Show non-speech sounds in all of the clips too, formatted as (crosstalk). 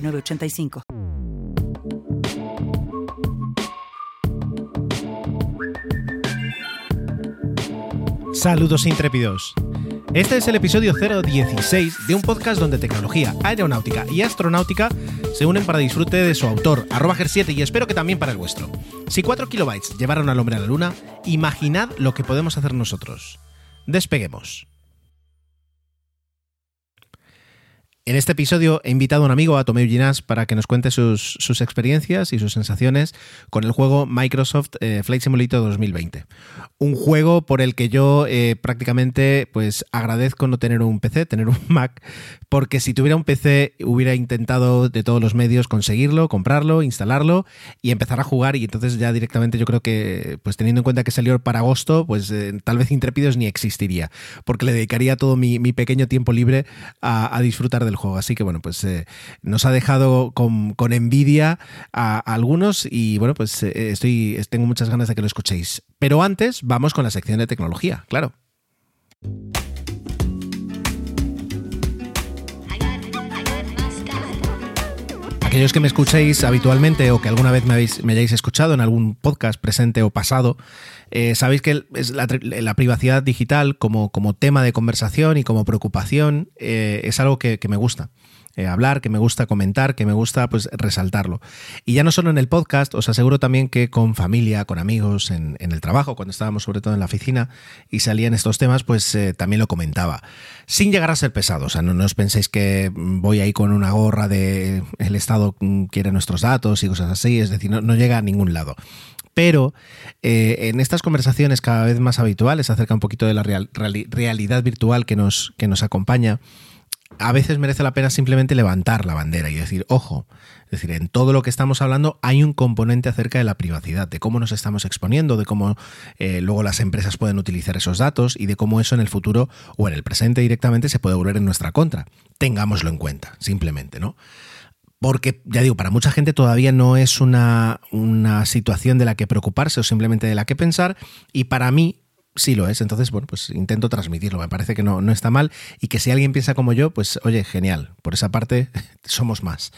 985. Saludos intrépidos. Este es el episodio 016 de un podcast donde tecnología, aeronáutica y astronáutica se unen para disfrute de su autor, arroba 7 y espero que también para el vuestro. Si 4 kilobytes llevaron al hombre a la luna, imaginad lo que podemos hacer nosotros. Despeguemos. En este episodio he invitado a un amigo, a Tomeu Ginás, para que nos cuente sus, experiencias y sus sensaciones con el juego Microsoft eh, Flight Simulator 2020. Un juego por el que yo eh, prácticamente pues, agradezco no tener un PC, tener un (laughs) Mac, porque si tuviera un PC hubiera intentado de todos los medios conseguirlo, comprarlo, instalarlo y empezar a jugar y entonces ya directamente yo creo que, pues teniendo en cuenta que salió para agosto, pues eh, tal vez Intrépidos ni existiría, porque le dedicaría todo mi, pequeño tiempo libre a, a disfrutar del Así que bueno, pues eh, nos ha dejado con, envidia a, algunos y bueno, pues eh, estoy, tengo muchas ganas de que lo escuchéis. Pero antes vamos con la sección de tecnología, claro. Aquellos que me escuchéis habitualmente o que alguna vez me, habéis, me hayáis escuchado en algún podcast presente o pasado, eh, sabéis que es la, privacidad digital como, como, tema de conversación y como preocupación eh, es algo que, me gusta. Eh, hablar, que me gusta comentar, que me gusta pues resaltarlo. Y ya no solo en el podcast, os aseguro también que con familia, con amigos, en, el trabajo, cuando estábamos sobre todo en la oficina y salían estos temas, pues también lo comentaba. Sin llegar a ser pesado, o sea, no, os penséis que voy ahí con una gorra de el Estado quiere nuestros datos y cosas así, es decir, no llega a ningún lado pero eh, en estas conversaciones cada vez más habituales acerca un poquito de la realidad virtual que nos, que nos acompaña, a veces merece la pena simplemente levantar la bandera y decir, ojo, es decir, en todo lo que estamos hablando hay un componente acerca de la privacidad, de cómo nos estamos exponiendo, de cómo eh, luego las empresas pueden utilizar esos datos y de cómo eso en el futuro o en el presente directamente se puede volver en nuestra contra. Tengámoslo en cuenta, simplemente, ¿no? Porque, ya digo, para mucha gente todavía no es una, situación de la que preocuparse o simplemente de la que pensar, y para mí sí lo es. Entonces, bueno, pues intento transmitirlo. Me parece que no, no está mal y que si alguien piensa como yo, pues oye, genial. Por esa parte (laughs) somos más.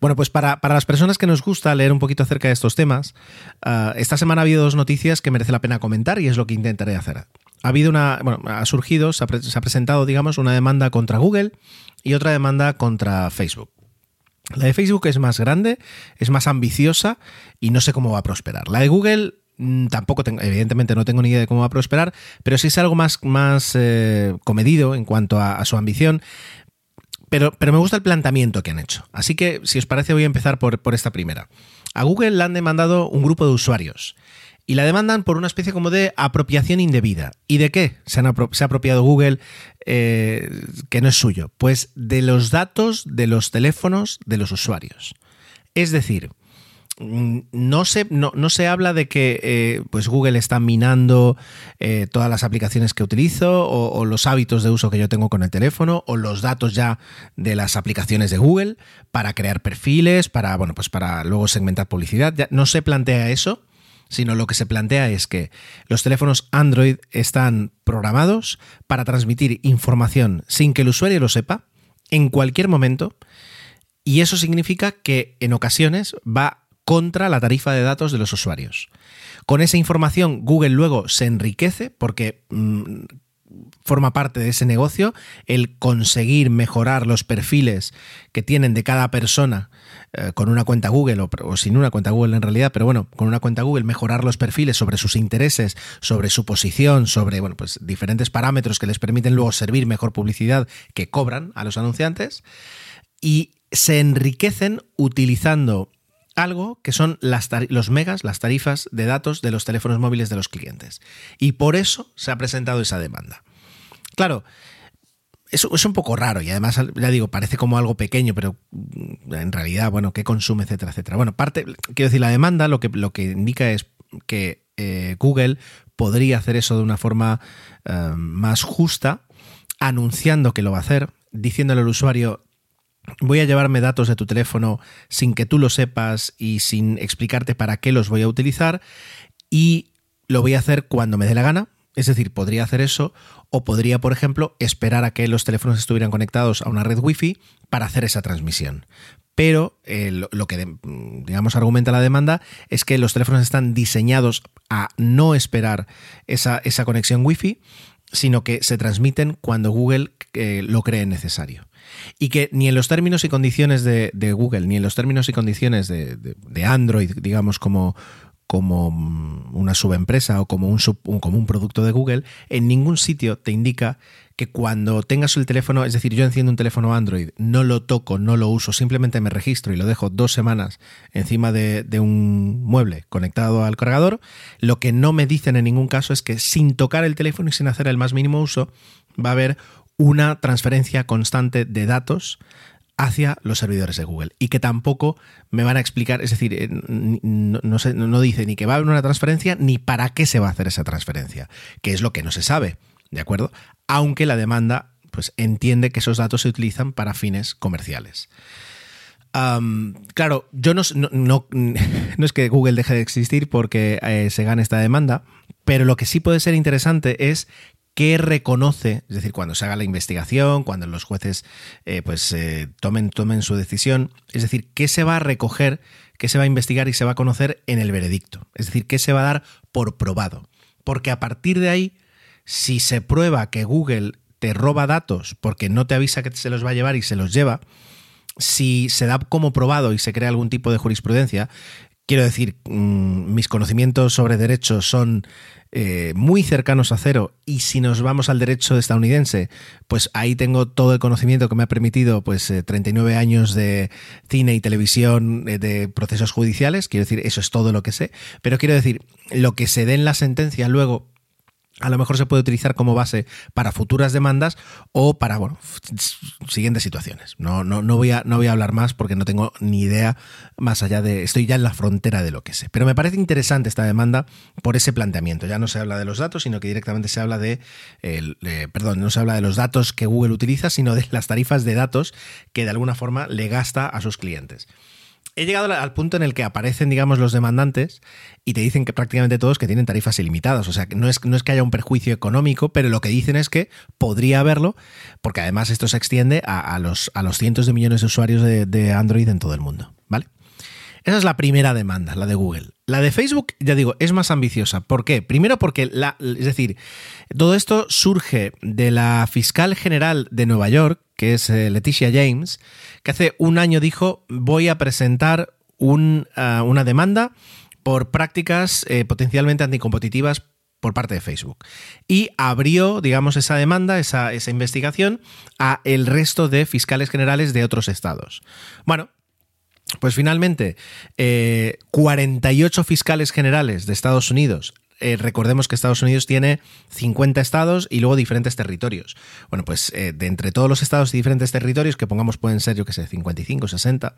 Bueno, pues para, las personas que nos gusta leer un poquito acerca de estos temas, ah, esta semana ha habido dos noticias que merece la pena comentar y es lo que intentaré hacer. Ha habido una, bueno, ha surgido, se ha presentado, digamos, una demanda contra Google y otra demanda contra Facebook. La de Facebook es más grande, es más ambiciosa y no sé cómo va a prosperar. La de Google mm, tampoco tengo, evidentemente no tengo ni idea de cómo va a prosperar, pero sí es algo más, más eh, comedido en cuanto a, su ambición. Pero, pero, me gusta el planteamiento que han hecho. Así que, si os parece, voy a empezar por, por esta primera. A Google le han demandado un grupo de usuarios y la demandan por una especie como de apropiación indebida. ¿Y de qué se, ha apropiado Google eh, que no es suyo? Pues de los datos de los teléfonos de los usuarios. Es decir, mm, no se, no, se habla de que eh, pues Google está minando eh, todas las aplicaciones que utilizo o, los hábitos de uso que yo tengo con el teléfono o los datos ya de las aplicaciones de Google para crear perfiles, para, bueno, pues para luego segmentar publicidad. no se plantea eso, sino lo que se plantea es que los teléfonos Android están programados para transmitir información sin que el usuario lo sepa, en cualquier momento, y eso significa que en ocasiones va contra la tarifa de datos de los usuarios. Con esa información Google luego se enriquece porque mm, forma parte de ese negocio, el conseguir mejorar los perfiles que tienen de cada persona eh, con una cuenta Google o, sin una cuenta Google en realidad, pero bueno, con una cuenta Google mejorar los perfiles sobre sus intereses, sobre su posición, sobre bueno, pues diferentes parámetros que les permiten luego servir mejor publicidad que cobran a los anunciantes y se enriquecen utilizando algo que son las los megas, las tarifas de datos de los teléfonos móviles de los clientes. Y por eso se ha presentado esa demanda. Claro, es, es, un poco raro y además, ya digo, parece como algo pequeño, pero mm, en realidad, bueno, ¿qué consume, etcétera, etcétera? Bueno, parte, quiero decir, la demanda lo que, lo que indica es que eh, Google podría hacer eso de una forma eh, más justa, anunciando que lo va a hacer, diciéndole al usuario, voy a llevarme datos de tu teléfono sin que tú lo sepas y sin explicarte para qué los voy a utilizar y lo voy a hacer cuando me dé la gana, es decir, podría hacer eso o podría, por ejemplo, esperar a que los teléfonos estuvieran conectados a una red Wi-Fi para hacer esa transmisión. Pero eh, lo, que, digamos, argumenta la demanda es que los teléfonos están diseñados a no esperar esa, esa conexión Wi-Fi, sino que se transmiten cuando Google eh, lo cree necesario. Y que ni en los términos y condiciones de, Google, ni en los términos y condiciones de Android, digamos, como, como una subempresa o como un, como un producto de Google, en ningún sitio te indica que cuando tengas el teléfono, es decir, yo enciendo un teléfono Android, no lo toco, no lo uso, simplemente me registro y lo dejo dos semanas encima de un mueble conectado al cargador, lo que no me dicen en ningún caso es que sin tocar el teléfono y sin hacer el más mínimo uso, va a haber una transferencia constante de datos hacia los servidores de Google y que tampoco me van a explicar, es decir, eh, no, no, dice ni que va a haber una transferencia ni para qué se va a hacer esa transferencia, que es lo que no se sabe, ¿de acuerdo? Aunque la demanda pues entiende que esos datos se utilizan para fines comerciales. claro, yo no, (laughs) no, es que Google deje de existir porque eh, se gane esta demanda, pero lo que sí puede ser interesante es qué reconoce, es decir, cuando se haga la investigación, cuando los jueces eh, pues eh, tomen, tomen su decisión, es decir, qué se va a recoger, qué se va a investigar y se va a conocer en el veredicto, es decir, qué se va a dar por probado. Porque a partir de ahí, si se prueba que Google te roba datos porque no te avisa que se los va a llevar y se los lleva, si se da como probado y se crea algún tipo de jurisprudencia, quiero decir, mm, mis conocimientos sobre derechos son eh, muy cercanos a cero y si nos vamos al derecho estadounidense, pues ahí tengo todo el conocimiento que me ha permitido pues 39 eh, años de cine y televisión eh, de procesos judiciales, quiero decir, eso es todo lo que sé, pero quiero decir, lo que se dé en la sentencia luego a lo mejor se puede utilizar como base para futuras demandas o para bueno, siguientes situaciones. No, no, no, voy a, no voy a hablar más porque no tengo ni idea más allá de... Estoy ya en la frontera de lo que sé. Pero me parece interesante esta demanda por ese planteamiento. Ya no se habla de los datos, sino que directamente se habla de... perdón, no se habla de los datos que Google utiliza, sino de las tarifas de datos que de alguna forma le gasta a sus clientes he llegado al punto en el que aparecen, digamos, los demandantes y te dicen que prácticamente todos que tienen tarifas ilimitadas. O sea, que no es, que haya un perjuicio económico, pero lo que dicen es que podría haberlo, porque además esto se extiende a, los, a los cientos de millones de usuarios de, de Android en todo el mundo. ¿Vale? Esa es la primera demanda, la de Google. La de Facebook, ya digo, es más ambiciosa. ¿Por qué? Primero porque, la, es decir, todo esto surge de la fiscal general de Nueva York, que es eh, Leticia James, que hace un año dijo, voy a presentar ah, una demanda por prácticas eh, potencialmente anticompetitivas por parte de Facebook. Y abrió, digamos, esa demanda, esa, investigación, a el resto de fiscales generales de otros estados. Bueno, pues finalmente, 48 eh, fiscales generales de Estados Unidos eh, recordemos que Estados Unidos tiene 50 estados y luego diferentes territorios. Bueno, pues eh, de entre todos los estados y diferentes territorios, que pongamos pueden ser, yo que sé, 55, 60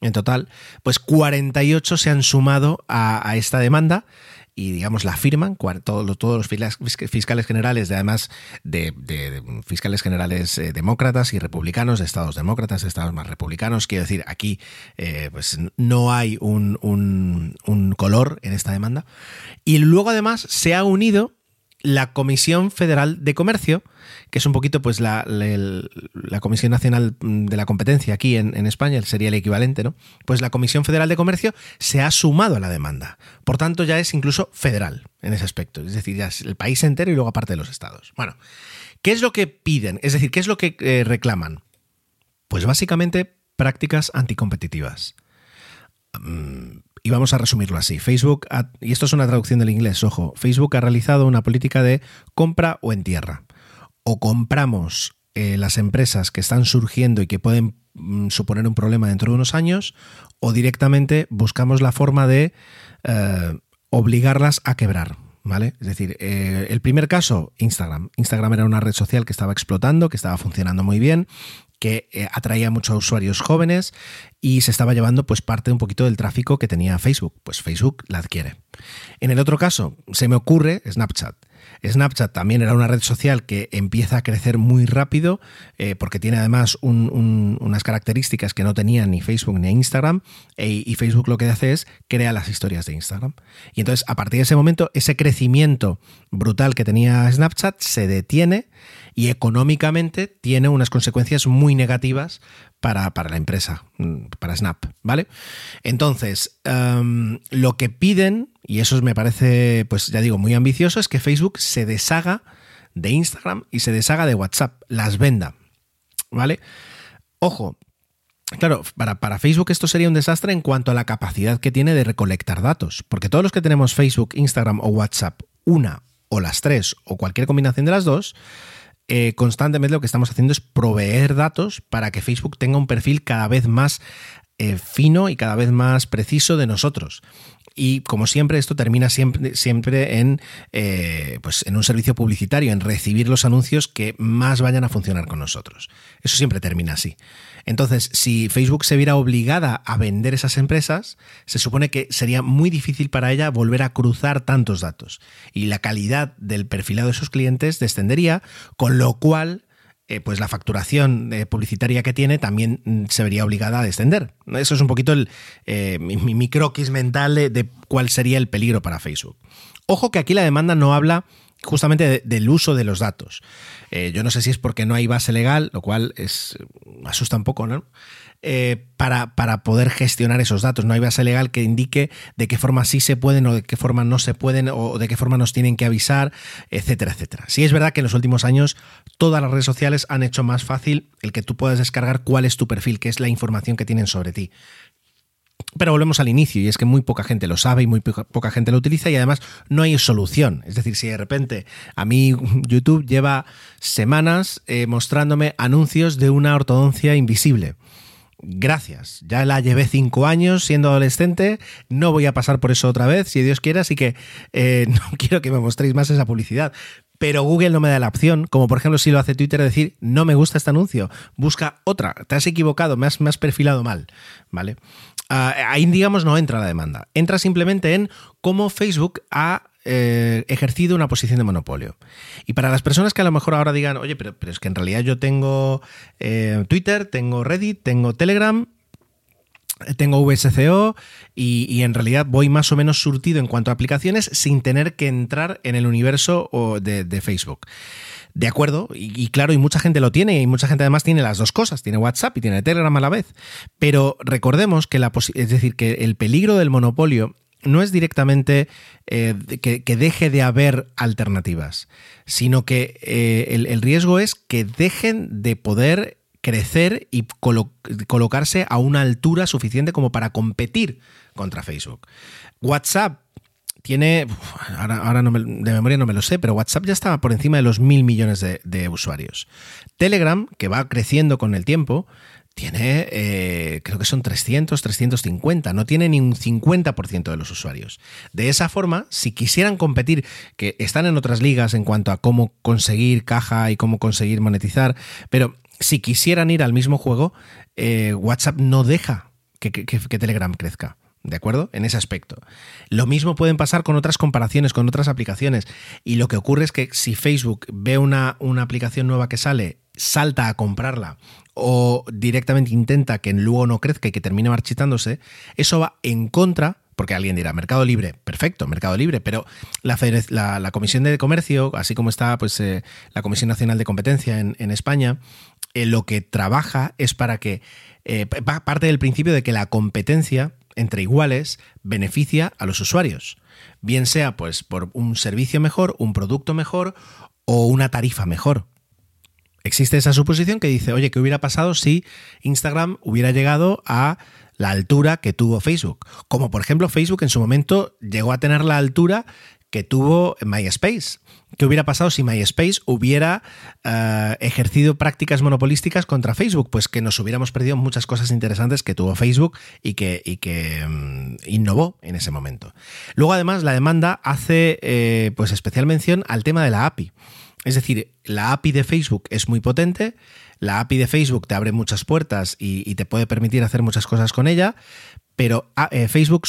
en total, pues 48 se han sumado a esta demanda y digamos la firman todos, todos los fiscales generales, de, además de, fiscales generales eh, demócratas y republicanos, de estados demócratas, de estados más republicanos. Quiero decir, aquí eh, pues no hay un, un color en esta demanda. Y luego además se ha unido la Comisión Federal de Comercio, que es un poquito pues la, Comisión Nacional de la Competencia aquí en, España, sería el equivalente, ¿no? Pues la Comisión Federal de Comercio se ha sumado a la demanda. Por tanto, ya es incluso federal en ese aspecto. Es decir, ya es el país entero y luego aparte de los estados. Bueno, ¿qué es lo que piden? Es decir, ¿qué es lo que eh, reclaman? Pues básicamente prácticas anticompetitivas. Mm, y vamos a resumirlo así. Facebook, y esto es una traducción del inglés, ojo, Facebook ha realizado una política de compra o en tierra. O compramos eh, las empresas que están surgiendo y que pueden mm, suponer un problema dentro de unos años, o directamente buscamos la forma de eh, obligarlas a quebrar. ¿vale? Es decir, eh, el primer caso, Instagram. Instagram era una red social que estaba explotando, que estaba funcionando muy bien, que eh, atraía a muchos usuarios jóvenes y se estaba llevando pues parte un poquito del tráfico que tenía Facebook. Pues Facebook la adquiere. En el otro caso, se me ocurre Snapchat. Snapchat también era una red social que empieza a crecer muy rápido eh, porque tiene además unas características que no tenía ni Facebook ni Instagram e, y Facebook lo que hace es crea las historias de Instagram. Y entonces a partir de ese momento ese crecimiento brutal que tenía Snapchat se detiene y económicamente tiene unas consecuencias muy negativas para, la empresa, mm, para Snap, ¿vale? Entonces, em, lo que piden, y eso me parece, pues ya digo, muy ambicioso, es que Facebook se deshaga de Instagram y se deshaga de WhatsApp, las venda, ¿vale? Ojo, Claro, para, para, Facebook esto sería un desastre en cuanto a la capacidad que tiene de recolectar datos, porque todos los que tenemos Facebook, Instagram o WhatsApp, una o las tres o cualquier combinación de las dos, eh, constantemente lo que estamos haciendo es proveer datos para que Facebook tenga un perfil cada vez más eh, fino y cada vez más preciso de nosotros. Y como siempre, esto termina siempre, siempre en, eh, pues en un servicio publicitario, en recibir los anuncios que más vayan a funcionar con nosotros. Eso siempre termina así. Entonces, si Facebook se viera obligada a vender esas empresas, se supone que sería muy difícil para ella volver a cruzar tantos datos. Y la calidad del perfilado de sus clientes descendería, con lo cual eh, pues la facturación eh, publicitaria que tiene también mm, se vería obligada a descender. Eso es un poquito el, eh, mi, mi, croquis mental de, cuál sería el peligro para Facebook. Ojo que aquí la demanda no habla justamente del uso de los datos. yo no sé si es porque no hay base legal, lo cual es, asusta un poco, ¿no? Eh, para, para, poder gestionar esos datos. No hay base legal que indique de qué forma sí se pueden o de qué forma no se pueden o de qué forma nos tienen que avisar, etcétera, etcétera. Sí es verdad que en los últimos años todas las redes sociales han hecho más fácil el que tú puedas descargar cuál es tu perfil, qué es la información que tienen sobre ti. Pero volvemos al inicio, y es que muy poca gente lo sabe y muy poca, gente lo utiliza, y además no hay solución. Es decir, si de repente a mí YouTube lleva semanas eh, mostrándome anuncios de una ortodoncia invisible gracias. Ya la llevé cinco años siendo adolescente, no voy a pasar por eso otra vez, si Dios quiere, así que eh, (laughs) no quiero que me mostréis más esa publicidad. Pero Google no me da la opción, como por ejemplo si lo hace Twitter, decir, no me gusta este anuncio, busca otra, te has equivocado, me has, me has perfilado mal, ¿vale? Ah, ahí, digamos, no entra la demanda. Entra simplemente en cómo Facebook ha eh, ejercido una posición de monopolio. Y para las personas que a lo mejor ahora digan, oye, pero, pero es que en realidad yo tengo eh, Twitter, tengo Reddit, tengo Telegram, tengo VSCO y, en realidad voy más o menos surtido en cuanto a aplicaciones sin tener que entrar en el universo de, Facebook. De acuerdo, y, claro, y mucha gente lo tiene, y mucha gente además tiene las dos cosas, tiene WhatsApp y tiene Telegram a la vez. Pero recordemos que la es decir, que el peligro del monopolio no es directamente eh, que, deje de haber alternativas, sino que eh, el, riesgo es que dejen de poder crecer y colocarse a una altura suficiente como para competir contra Facebook. WhatsApp tiene, ahora, de memoria no me lo sé, pero WhatsApp ya estaba por encima de los mil millones de usuarios. Telegram, que va creciendo con el tiempo, tiene, eh, creo que son 300, 350, no tiene ni un 50% de los usuarios. De esa forma, si quisieran competir, que están en otras ligas en cuanto a cómo conseguir caja y cómo conseguir monetizar, pero si quisieran ir al mismo juego, eh, WhatsApp no deja que, Telegram crezca. ¿De acuerdo? En ese aspecto. Lo mismo pueden pasar con otras comparaciones, con otras aplicaciones. Y lo que ocurre es que si Facebook ve una, una aplicación nueva que sale, salta a comprarla o directamente intenta que luego no crezca y que termine marchitándose, eso va en contra porque alguien dirá, Mercado Libre, perfecto, Mercado Libre, pero la, Comisión de Comercio, así como está pues, eh, la Comisión Nacional de Competencia en, España, eh, lo que trabaja es para que, eh, parte del principio de que la competencia entre iguales beneficia a los usuarios, bien sea pues por un servicio mejor, un producto mejor o una tarifa mejor. Existe esa suposición que dice, oye, ¿qué hubiera pasado si Instagram hubiera llegado a la altura que tuvo Facebook? Como por ejemplo Facebook en su momento llegó a tener la altura que tuvo MySpace. ¿Qué hubiera pasado si MySpace hubiera eh, ejercido prácticas monopolísticas contra Facebook? Pues que nos hubiéramos perdido muchas cosas interesantes que tuvo Facebook y que, mm, innovó en ese momento. Luego, además, la demanda hace eh, pues especial mención al tema de la API. Es decir, la API de Facebook es muy potente, la API de Facebook te abre muchas puertas y, te puede permitir hacer muchas cosas con ella, pero ah, eh, Facebook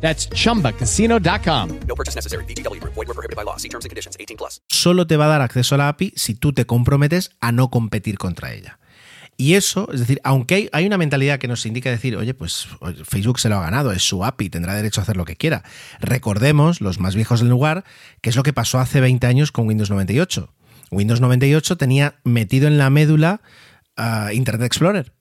That's chumbacasino.com. No purchase necessary. BGW. Void were prohibited by law. See terms and conditions. 18 plus. solo te va a dar acceso a la API si tú te comprometes a no competir contra ella. Y eso, es decir, aunque hay, hay una mentalidad que nos indica decir, oye, pues Facebook se lo ha ganado, es su API, tendrá derecho a hacer lo que quiera. Recordemos, los más viejos del lugar, que es lo que pasó hace 20 años con Windows 98. Windows 98 tenía metido en la médula uh, Internet Explorer.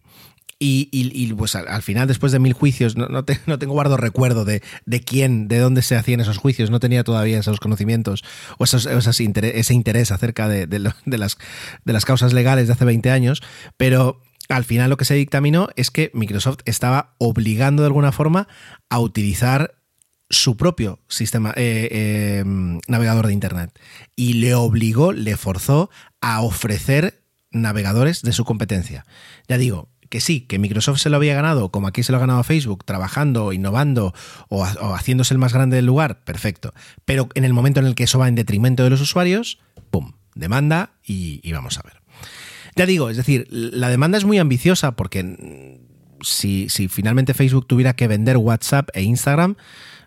Y, y, pues al, al, final, después de mil juicios, no, no, te, (laughs) no tengo guardo recuerdo de, de, quién, de dónde se hacían esos juicios, no tenía todavía esos conocimientos o esos, esos interés, ese interés acerca de, de, las, de las causas legales de hace 20 años, pero al final lo que se dictaminó es que Microsoft estaba obligando de alguna forma a utilizar su propio sistema eh, eh, navegador de Internet y le obligó, le forzó a ofrecer navegadores de su competencia. Ya digo, que sí, que Microsoft se lo había ganado, como aquí se lo ha ganado Facebook, trabajando, innovando o, haciéndose el más grande del lugar, perfecto. Pero en el momento en el que eso va en detrimento de los usuarios, ¡pum! Demanda y, y vamos a ver. Ya digo, es decir, la demanda es muy ambiciosa porque si, si finalmente Facebook tuviera que vender WhatsApp e Instagram,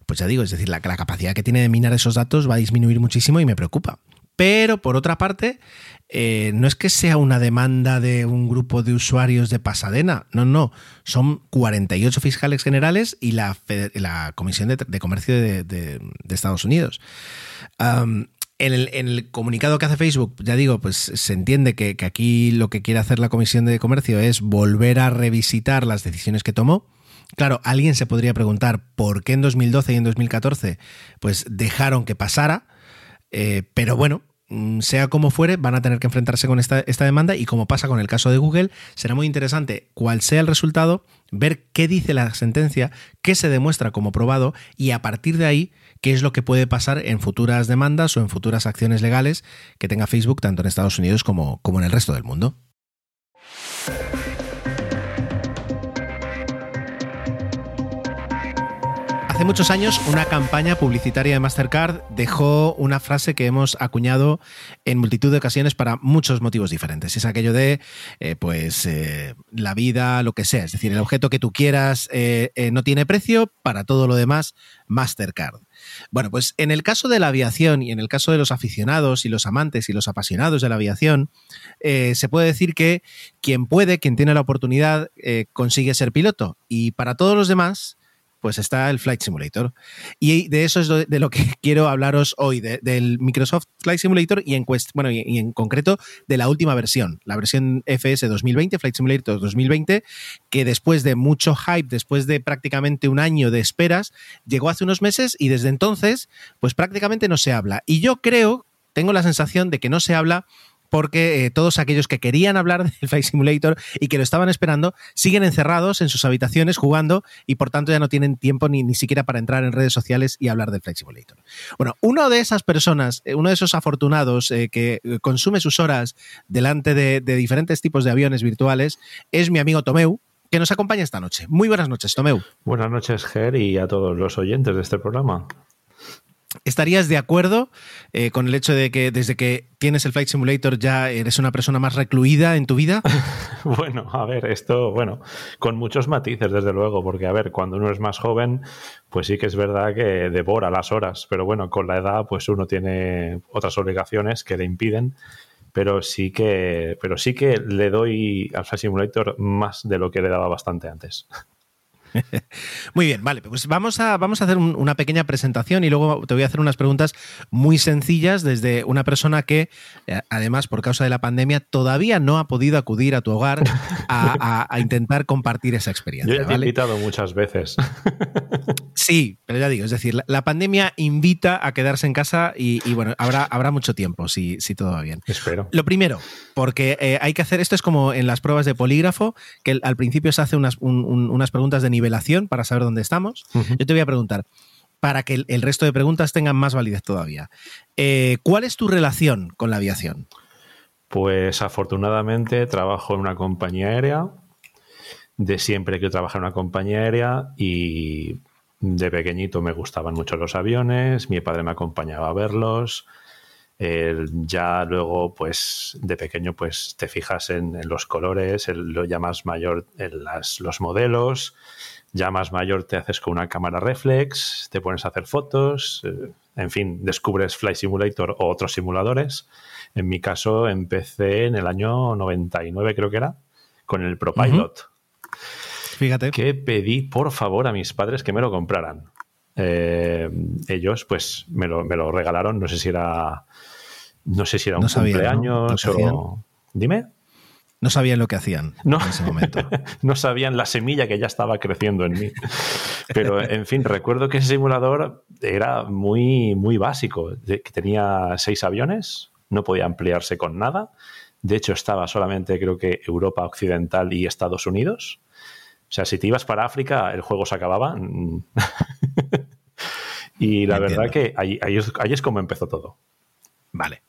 pues ya digo, es decir, la, la capacidad que tiene de minar esos datos va a disminuir muchísimo y me preocupa. Pero por otra parte, eh, no es que sea una demanda de un grupo de usuarios de Pasadena, no, no, son 48 fiscales generales y la, la Comisión de, Comercio de, Estados Unidos. En el, comunicado que hace Facebook, ya digo, pues se entiende que, que, aquí lo que quiere hacer la Comisión de Comercio es volver a revisitar las decisiones que tomó. Claro, alguien se podría preguntar por qué en 2012 y en 2014 pues dejaron que pasara, eh, pero bueno, sea como fuere, van a tener que enfrentarse con esta, demanda y como pasa con el caso de Google, será muy interesante cuál sea el resultado, ver qué dice la sentencia, qué se demuestra como probado y a partir de ahí qué es lo que puede pasar en futuras demandas o en futuras acciones legales que tenga Facebook tanto en Estados Unidos como en el resto del mundo. Hace muchos años una campaña publicitaria de Mastercard dejó una frase que hemos acuñado en multitud de ocasiones para muchos motivos diferentes. Es aquello de, eh, pues, eh, la vida, lo que sea. Es decir, el objeto que tú quieras eh, no tiene precio, para todo lo demás, Mastercard. Bueno, pues en el caso de la aviación y en el caso de los aficionados y los amantes y los apasionados de la aviación, se puede decir que quien puede, quien tiene la oportunidad, consigue ser piloto. Y para todos los demás, pues está el Flight Simulator. Y de eso es de lo que (laughs) quiero hablaros hoy, de, del Microsoft Flight Simulator y en, bueno, y en concreto de la última versión, la versión FS 2020, Flight Simulator 2020, que después de mucho hype, después de prácticamente un año de esperas, llegó hace unos meses y desde entonces, pues prácticamente no se habla. Y yo creo, tengo la sensación de que no se habla porque eh, todos aquellos que querían hablar (laughs) del Flight Simulator y que lo estaban esperando siguen encerrados en sus habitaciones jugando y por tanto ya no tienen tiempo ni, ni siquiera para entrar en redes sociales y hablar del Flight Simulator. Bueno, uno de esas personas, uno de esos afortunados eh, que consume sus horas delante de, de diferentes tipos de aviones virtuales es mi amigo Tomeu, que nos acompaña esta noche. Muy buenas noches, Tomeu. Buenas noches, Ger, y a todos los oyentes de este programa. ¿Estarías de acuerdo eh, con el hecho de que desde que tienes el Flight Simulator ya eres una persona más recluida en tu vida? (laughs) bueno, a ver, esto, bueno, con muchos matices, desde luego, porque, a ver, cuando uno es más joven, pues sí que es verdad que devora las horas, pero bueno, con la edad, pues uno tiene otras obligaciones que le impiden pero sí que pero sí que le doy al Flight Simulator más de lo que le daba bastante antes. (laughs) Muy bien, vale, pues vamos a, vamos a hacer una pequeña presentación y luego te voy a hacer unas preguntas muy sencillas desde una persona que, eh, además, por causa de la pandemia, todavía no ha podido acudir a tu hogar a, intentar compartir esa experiencia. Yo ya te he invitado muchas veces. (laughs) Sí, pero ya digo, es decir, la, pandemia invita a quedarse en casa y, bueno, habrá, habrá mucho tiempo si, si todo va bien. Espero. Lo primero, porque eh, hay que hacer, esto es como en las pruebas de polígrafo, que al principio se hace unas, unas preguntas de nivelación para saber dónde estamos. Yo te voy a preguntar, para que el, resto de preguntas tengan más validez todavía. Eh, ¿Cuál es tu relación con la aviación? Pues afortunadamente trabajo en una compañía aérea. De siempre que trabajar en una compañía aérea y de pequeñito me gustaban mucho los aviones, mi padre me acompañaba a verlos. Ya luego, pues de pequeño, pues te fijas en, los colores, lo ya más mayor en los modelos, ya más mayor te haces con una cámara reflex, te pones a hacer fotos, eh, en fin, descubres Flight Simulator o otros simuladores. En mi caso empecé en el año 99 creo que era, con el ProPilot. Fíjate. Que pedí por favor a mis padres que me lo compraran. Eh, ellos pues me lo, me lo, regalaron, no sé si era no sé si era un cumpleaños o... Dime no sabían lo que hacían en ese momento. (laughs) no sabían la semilla que ya estaba creciendo en mí. Pero, en fin, recuerdo que ese simulador era muy, muy básico. Que tenía seis aviones, no podía ampliarse con nada. De hecho, estaba solamente, creo que, Europa Occidental y Estados Unidos. O sea, si te ibas para África, el juego se acababa. Y la verdad que ahí, ahí es como empezó todo. Vale.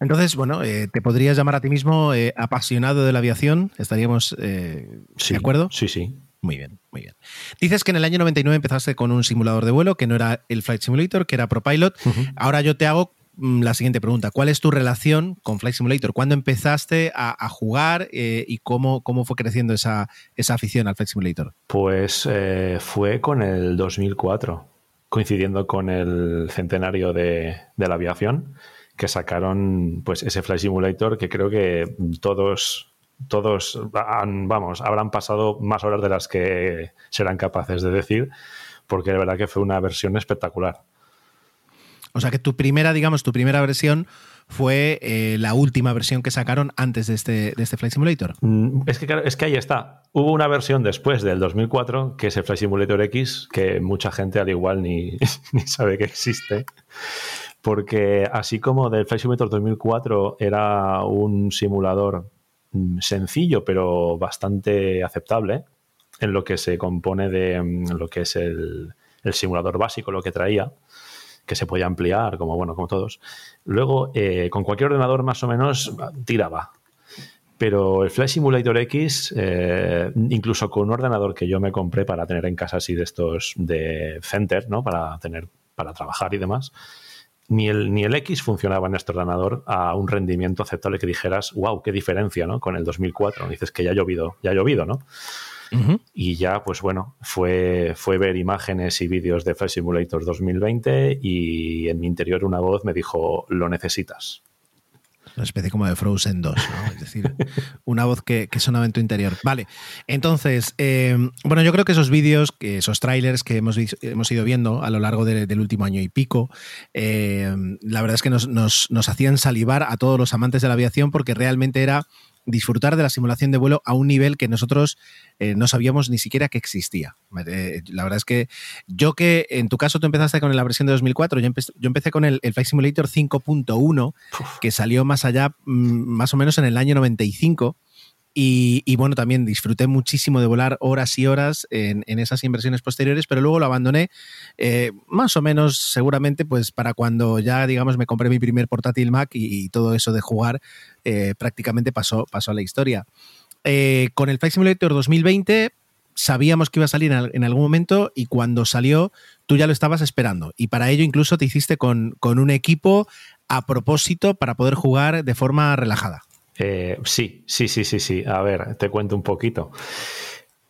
Entonces, bueno, eh, ¿te podrías llamar a ti mismo eh, apasionado de la aviación? ¿Estaríamos eh, de acuerdo? Sí, sí. Muy bien, muy bien. Dices que en el año 99 empezaste con un simulador de vuelo, que no era el Flight Simulator, que era ProPilot. Ahora yo te hago mm, la siguiente pregunta. ¿Cuál es tu relación con Flight Simulator? ¿Cuándo empezaste a, jugar y cómo, cómo fue creciendo esa, esa afición al Flight Simulator? Pues fue con el 2004, coincidiendo con el centenario de, la aviación que sacaron pues ese Flight Simulator que creo que todos todos vamos, habrán pasado más horas de las que serán capaces de decir, porque de verdad que fue una versión espectacular. O sea que tu primera, digamos, tu primera versión fue eh, la última versión que sacaron antes de este, este Flight Simulator. Mm, es que, es que ahí está. Hubo una versión después del 2004, que es el Flight Simulator X, que mucha gente al igual ni, (laughs) ni sabe que existe porque así como del Flight Simulator 2004 era un simulador mm, sencillo pero bastante aceptable en lo que se compone de mm, lo que es el, simulador básico, lo que traía, que se podía ampliar, como bueno, como todos. Luego, eh, con cualquier ordenador más o menos tiraba. Pero el Flight Simulator X, eh, incluso con un ordenador que yo me compré para tener en casa así de estos de Center, ¿no? Para tener, para trabajar y demás, ni el, ni el X funcionaba en este ordenador a un rendimiento aceptable que dijeras, wow, qué diferencia, ¿no? Con el 2004. Dices que ya ha llovido, ya ha llovido, ¿no? Y ya, pues bueno, fue, fue ver imágenes y vídeos de Flight Simulator 2020 y en mi interior una voz me dijo, lo necesitas una especie como de Frozen 2, ¿no? Es decir, una voz que, que sonaba en tu interior. Vale, entonces, eh, bueno, yo creo que esos vídeos, esos trailers que hemos, hemos ido viendo a lo largo del último año y pico, eh, la verdad es que nos, nos, nos hacían salivar a todos los amantes de la aviación porque realmente era disfrutar de la simulación de vuelo a un nivel que nosotros eh, no sabíamos ni siquiera que existía. Eh, la verdad es que yo que en tu caso tú empezaste con la versión de 2004, yo, empecé, yo empecé con el, Flight Simulator 5.1, que salió más allá, mm, más o menos en el año 95 y, bueno, también disfruté muchísimo de volar horas y horas en, esas inversiones posteriores, pero luego lo abandoné eh, más o menos seguramente pues para cuando ya, digamos, me compré mi primer portátil Mac y, todo eso de jugar eh, prácticamente pasó, pasó a la historia. Eh, con el Flight Simulator 2020 sabíamos que iba a salir en algún momento y cuando salió tú ya lo estabas esperando. Y para ello incluso te hiciste con, con un equipo a propósito para poder jugar de forma relajada. Eh, sí, sí, sí, sí, sí. A ver, te cuento un poquito.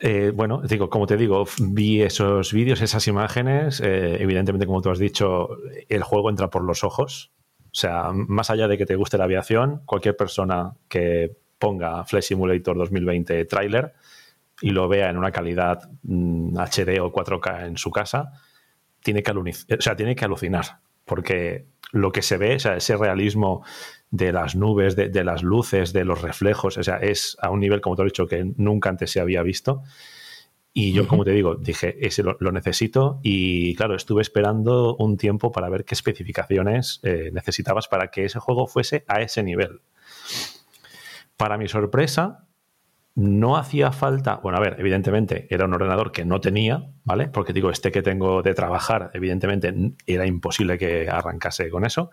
Eh, bueno, digo, como te digo, vi esos vídeos, esas imágenes. Eh, evidentemente, como tú has dicho, el juego entra por los ojos. O sea, más allá de que te guste la aviación, cualquier persona que ponga Flight Simulator 2020 trailer y lo vea en una calidad HD mm, o 4K en su casa, tiene que, o sea, tiene que alucinar. Porque lo que se ve, o sea, ese realismo de las nubes, de, las luces, de los reflejos, o sea, es a un nivel, como te he dicho, que nunca antes se había visto. Y yo, como te digo, dije, ese lo, necesito y claro, estuve esperando un tiempo para ver qué especificaciones eh, necesitabas para que ese juego fuese a ese nivel. Para mi sorpresa, no hacía falta, bueno, a ver, evidentemente era un ordenador que no tenía, ¿vale? Porque digo, este que tengo de trabajar, evidentemente era imposible que arrancase con eso,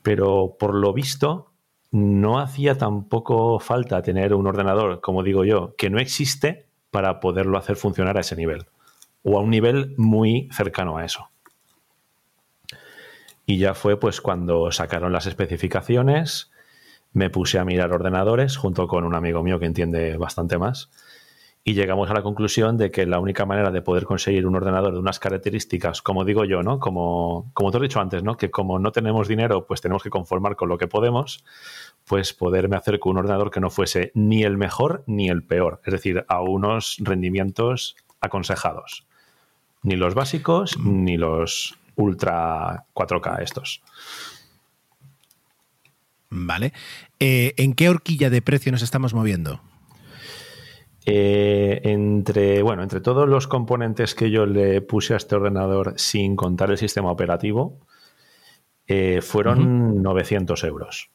pero por lo visto no hacía tampoco falta tener un ordenador, como digo yo, que no existe para poderlo hacer funcionar a ese nivel, o a un nivel muy cercano a eso. Y ya fue pues cuando sacaron las especificaciones, me puse a mirar ordenadores junto con un amigo mío que entiende bastante más y llegamos a la conclusión de que la única manera de poder conseguir un ordenador de unas características, como digo yo, ¿no? Como, como te he dicho antes, ¿no? Que como no tenemos dinero, pues tenemos que conformar con lo que podemos, pues poderme hacer con un ordenador que no fuese ni el mejor ni el peor, es decir, a unos rendimientos aconsejados. Ni los básicos ni los ultra 4K estos. Vale. Eh, ¿En qué horquilla de precio nos estamos moviendo? Eh, entre, bueno, entre todos los componentes que yo le puse a este ordenador sin contar el sistema operativo, eh, fueron 900 euros.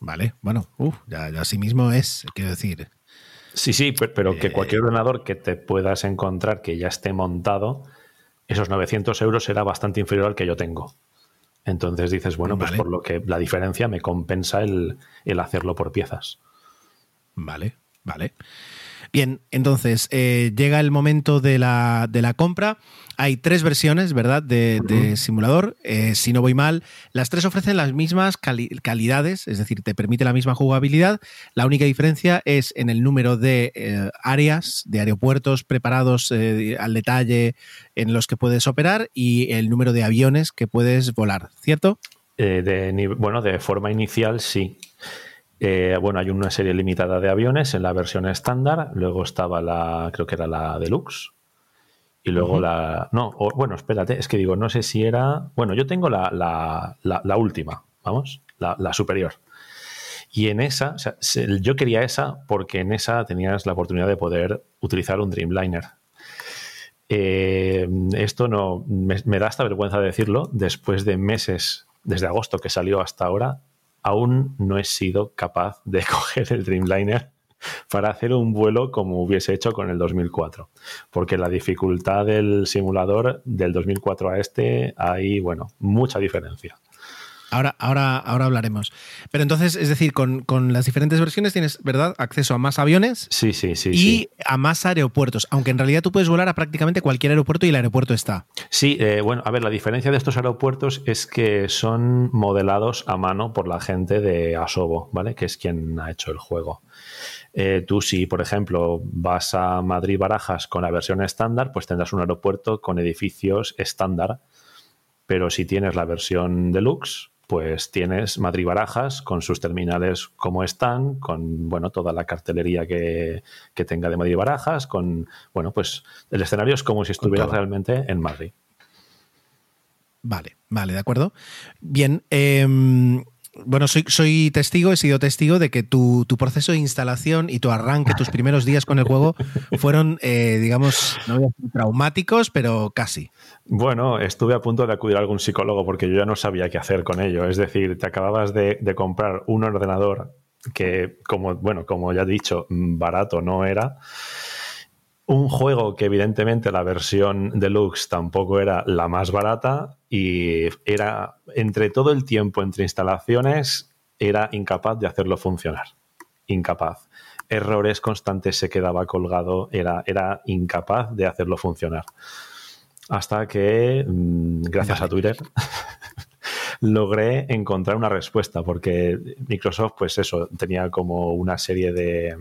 Vale, bueno, ya, así mismo es, quiero decir. Sí, sí, pero, que cualquier ordenador que te puedas encontrar que ya esté montado, esos 900 euros será bastante inferior al que yo tengo. Entonces dices, bueno, pues por lo que la diferencia me compensa el, hacerlo por piezas. Vale, vale. Bien, entonces eh, llega el momento de la, de la, compra. Hay tres versiones, ¿verdad?, de, simulador. Eh, si no voy mal, las tres ofrecen las mismas calidades, es decir, te permite la misma jugabilidad. La única diferencia es en el número de eh, áreas, de aeropuertos preparados al detalle en los que puedes operar y el número de aviones que puedes volar, ¿cierto? de, bueno, de forma inicial sí. Eh, bueno, hay una serie limitada de aviones en la versión estándar, luego estaba la, creo que era la deluxe, y luego la... No, bueno, espérate, es que digo, no sé si era... Bueno, yo tengo la, la, última, vamos, la, superior. Y en esa, o sea, yo quería esa porque en esa tenías la oportunidad de poder utilizar un Dreamliner. Eh, esto no me, me, da hasta vergüenza decirlo, después de meses, desde agosto que salió hasta ahora, aún no he sido capaz de (laughs) coger el Dreamliner para hacer un vuelo como hubiese hecho con el 2004. Porque la dificultad del simulador del 2004 a este hay, bueno, mucha diferencia. Ahora, ahora, ahora hablaremos. Pero entonces, es decir, con, las diferentes versiones tienes, ¿verdad?, acceso a más aviones. Sí, sí, sí. Y a más aeropuertos. Aunque en realidad tú puedes volar a prácticamente cualquier aeropuerto y el aeropuerto está. Sí, eh, bueno, a ver, la diferencia de estos aeropuertos es que son modelados a mano por la gente de Asobo, ¿vale? Que es quien ha hecho el juego. Eh, tú si, por ejemplo, vas a Madrid-Barajas con la versión estándar, pues tendrás un aeropuerto con edificios estándar. Pero si tienes la versión deluxe, pues tienes Madrid Barajas con sus terminales como están, con bueno, toda la cartelería que, tenga de Madrid Barajas, con bueno, pues el escenario es como si estuvieras realmente en Madrid. Vale, vale, de acuerdo. Bien, em, bueno, soy, soy testigo, he sido testigo de que tu, proceso de instalación y tu arranque, tus primeros días con el juego fueron, eh, digamos, no voy a decir traumáticos, pero casi. Bueno, estuve a punto de acudir a algún psicólogo porque yo ya no sabía qué hacer con ello. Es decir, te acababas de, de comprar un ordenador que, como, bueno, como ya he dicho, barato no era un juego que evidentemente la versión deluxe tampoco era la más barata y era entre todo el tiempo entre instalaciones era incapaz de hacerlo funcionar. Incapaz. errores constantes, se quedaba colgado, era, era incapaz de hacerlo funcionar. Hasta que, mm, gracias a Twitter, (laughs) logré encontrar una respuesta, porque Microsoft, pues eso, tenía como una serie de,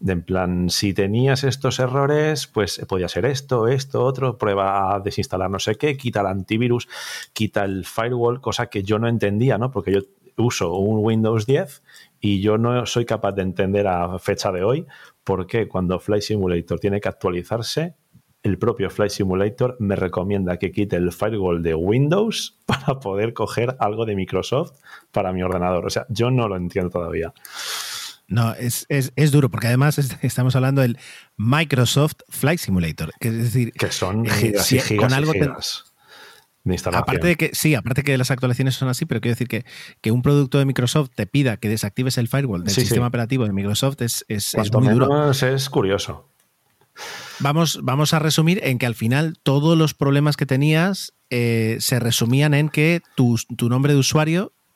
de en plan, si tenías estos errores, pues podía ser esto, esto, otro, prueba a desinstalar no sé qué, quita el antivirus, quita el firewall, cosa que yo no entendía, ¿no? Porque yo uso un Windows 10 y yo no soy capaz de entender a fecha de hoy por qué cuando Flight Simulator tiene que actualizarse, el propio Flight Simulator me recomienda que quite el firewall de Windows (laughs) para poder coger algo de Microsoft para mi ordenador. O sea, yo no lo entiendo todavía. No, es, es, es duro, porque además es- (laughs) estamos hablando del Microsoft Flight Simulator. Que es decir, Que son eh, gigas si y gigas con algo y te- gigas de instalación. Aparte de que, sí, aparte que las actualizaciones son así, pero quiero decir que, que un producto de Microsoft te pida que desactives el firewall del Sí, sistema sí. operativo de Microsoft es, es, muy duro. es curioso. Vamos, vamos a resumir en que al final todos los problemas que tenías eh, se resumían en que tu, tu nombre de usuario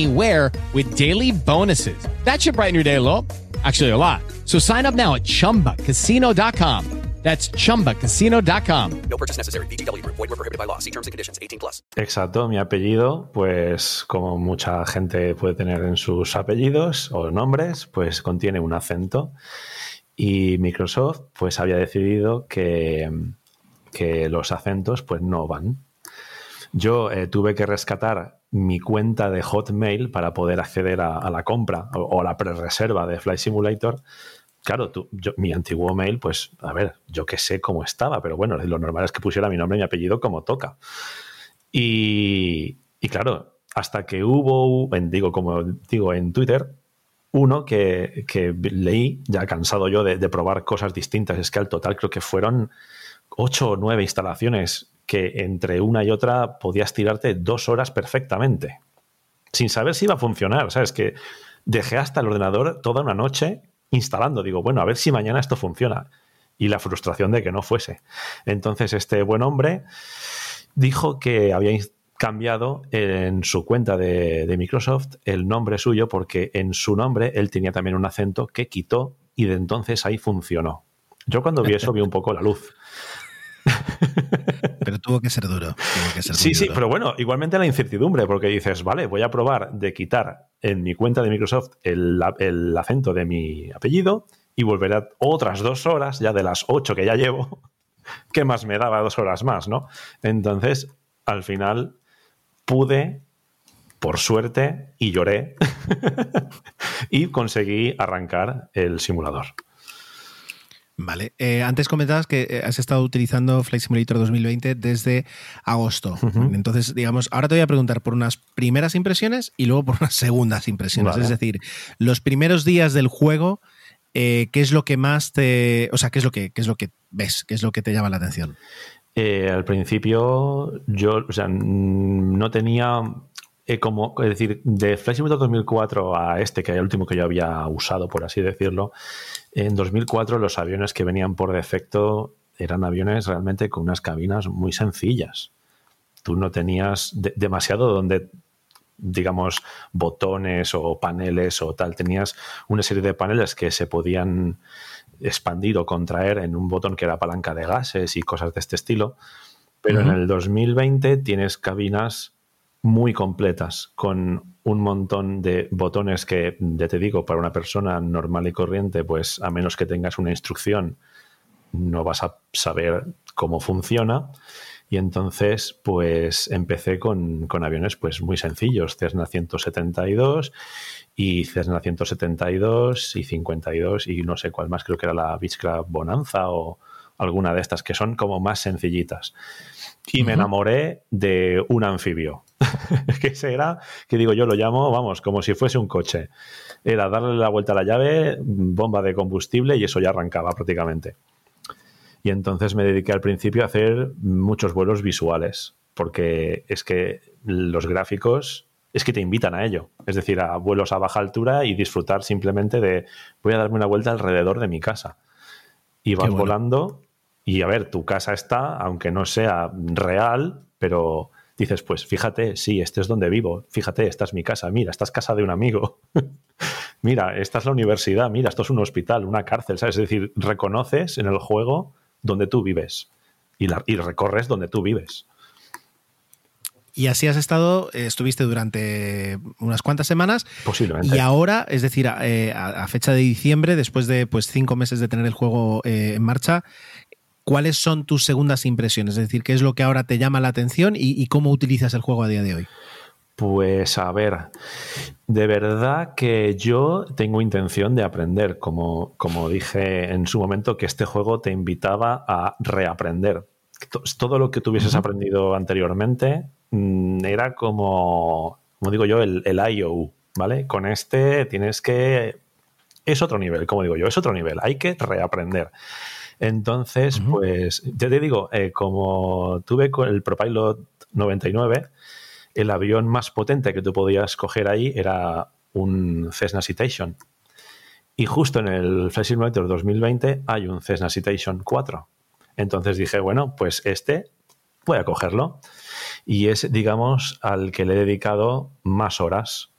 anywhere with daily bonuses. That should brighten your day a little. Actually, a lot. So sign up now at chumbacasino.com. That's chumbacasino.com. No purchase necessary. VGW Group. Void were prohibited by law. See terms and conditions. 18 plus. Exacto, mi apellido, pues como mucha gente puede tener en sus apellidos o nombres, pues contiene un acento. Y Microsoft pues había decidido que, que los acentos pues no van. Yo eh, tuve que rescatar mi cuenta de Hotmail para poder acceder a, la compra o, a la pre-reserva de Flight Simulator. Claro, tú, yo- mi antiguo mail, pues, a ver, yo que sé cómo estaba, pero bueno, lo normal es que pusiera mi nombre y mi apellido como toca. Y, claro, hasta que hubo, digo, como digo en Twitter, uno que, que leí, ya cansado yo de probar cosas distintas, es que al total creo que fueron ocho o nueve instalaciones que entre una y otra podías tirarte dos horas perfectamente, sin saber si iba a funcionar. O sea, es que dejé hasta el ordenador toda una noche instalando. Digo, bueno, a ver si mañana esto funciona. Y la frustración de que no fuese. Entonces, este buen hombre dijo que había cambiado en su cuenta de, de Microsoft el nombre suyo porque en su nombre él tenía también un acento que quitó y de entonces ahí funcionó. Yo cuando vi eso vi un poco la luz. Pero tuvo que ser duro. tuvo que ser Sí, sí, duro. pero bueno, igualmente la incertidumbre, porque dices, vale, voy a probar de quitar en mi cuenta de Microsoft el, el acento de mi apellido y volveré otras dos horas, ya de las ocho que ya llevo, (laughs) ¿qué más me daba dos horas más, no? Entonces, al final, pude, por suerte, y lloré, (laughs) y conseguí arrancar el simulador. Vale. Eh, antes comentabas que eh, has estado utilizando Flight Simulator 2020 desde agosto. Entonces, digamos, ahora te voy a preguntar por unas primeras impresiones y luego por unas segundas impresiones. Vale. Es decir, los primeros días del juego, eh, ¿qué es lo que más te. O sea, ¿qué es lo que, qué es lo que ves? ¿Qué es lo que te llama la atención? Eh, al principio yo o sea, no tenía eh, como, es decir, de Flight Simulator 2004 a este, que era el último que yo había usado, por así decirlo, en 2004 los aviones que venían por defecto eran aviones realmente con unas cabinas muy sencillas. Tú no tenías de- demasiado donde digamos, botones o paneles o tal. Tenías una serie de paneles que se podían expandir o contraer en un botón que era palanca de gases y cosas de este estilo. Pero en el 2020 tienes cabinas muy completas con un montón de botones que, ya te digo, para una persona normal y corriente, pues a menos que tengas una instrucción, no vas a saber cómo funciona. Y entonces, pues empecé con, con aviones pues muy sencillos, Cessna 172 y Cessna 172 y 52 y no sé cuál más, creo que era la Beechcraft Bonanza o alguna de estas que son como más sencillitas. Y me enamoré de un anfibio, (laughs) que ese era, que digo yo lo llamo, vamos, como si fuese un coche. Era darle la vuelta a la llave, bomba de combustible y eso ya arrancaba prácticamente. Y entonces me dediqué al principio a hacer muchos vuelos visuales, porque es que los gráficos es que te invitan a ello. Es decir, a vuelos a baja altura y disfrutar simplemente de voy a darme una vuelta alrededor de mi casa. Y vas bueno. volando y a ver, tu casa está, aunque no sea real, pero dices, pues fíjate, sí, este es donde vivo, fíjate, esta es mi casa, mira, esta es casa de un amigo. (laughs) mira, esta es la universidad, mira, esto es un hospital, una cárcel, ¿sabes? Es decir, reconoces en el juego donde tú vives y, la- y recorres donde tú vives. Y así has estado, eh, estuviste durante unas cuantas semanas. Posiblemente. Y ahora, es decir, a, eh, a- a fecha de diciembre, después de pues cinco meses de tener el juego eh, en marcha, ¿cuáles son tus segundas impresiones? Es decir, ¿qué es lo que ahora te llama la atención y, y cómo utilizas el juego a día de hoy? Pues a ver, de verdad que yo tengo intención de aprender, como, como dije en su momento, que este juego te invitaba a reaprender. To- Todo lo que tuvieses aprendido anteriormente mm, era como, como digo yo, el, el IOU, ¿vale? Con este tienes que... Es otro nivel, como digo yo, es otro nivel, hay que reaprender. Entonces, pues, ya te digo, eh, como tuve con el ProPilot 99, el avión más potente que tú podías coger ahí era un Cessna Citation. Y justo en el Flight Simulator 2020 hay un Cessna Citation 4. Entonces dije, bueno, pues este voy a cogerlo. Y es, digamos, al que le he dedicado más horas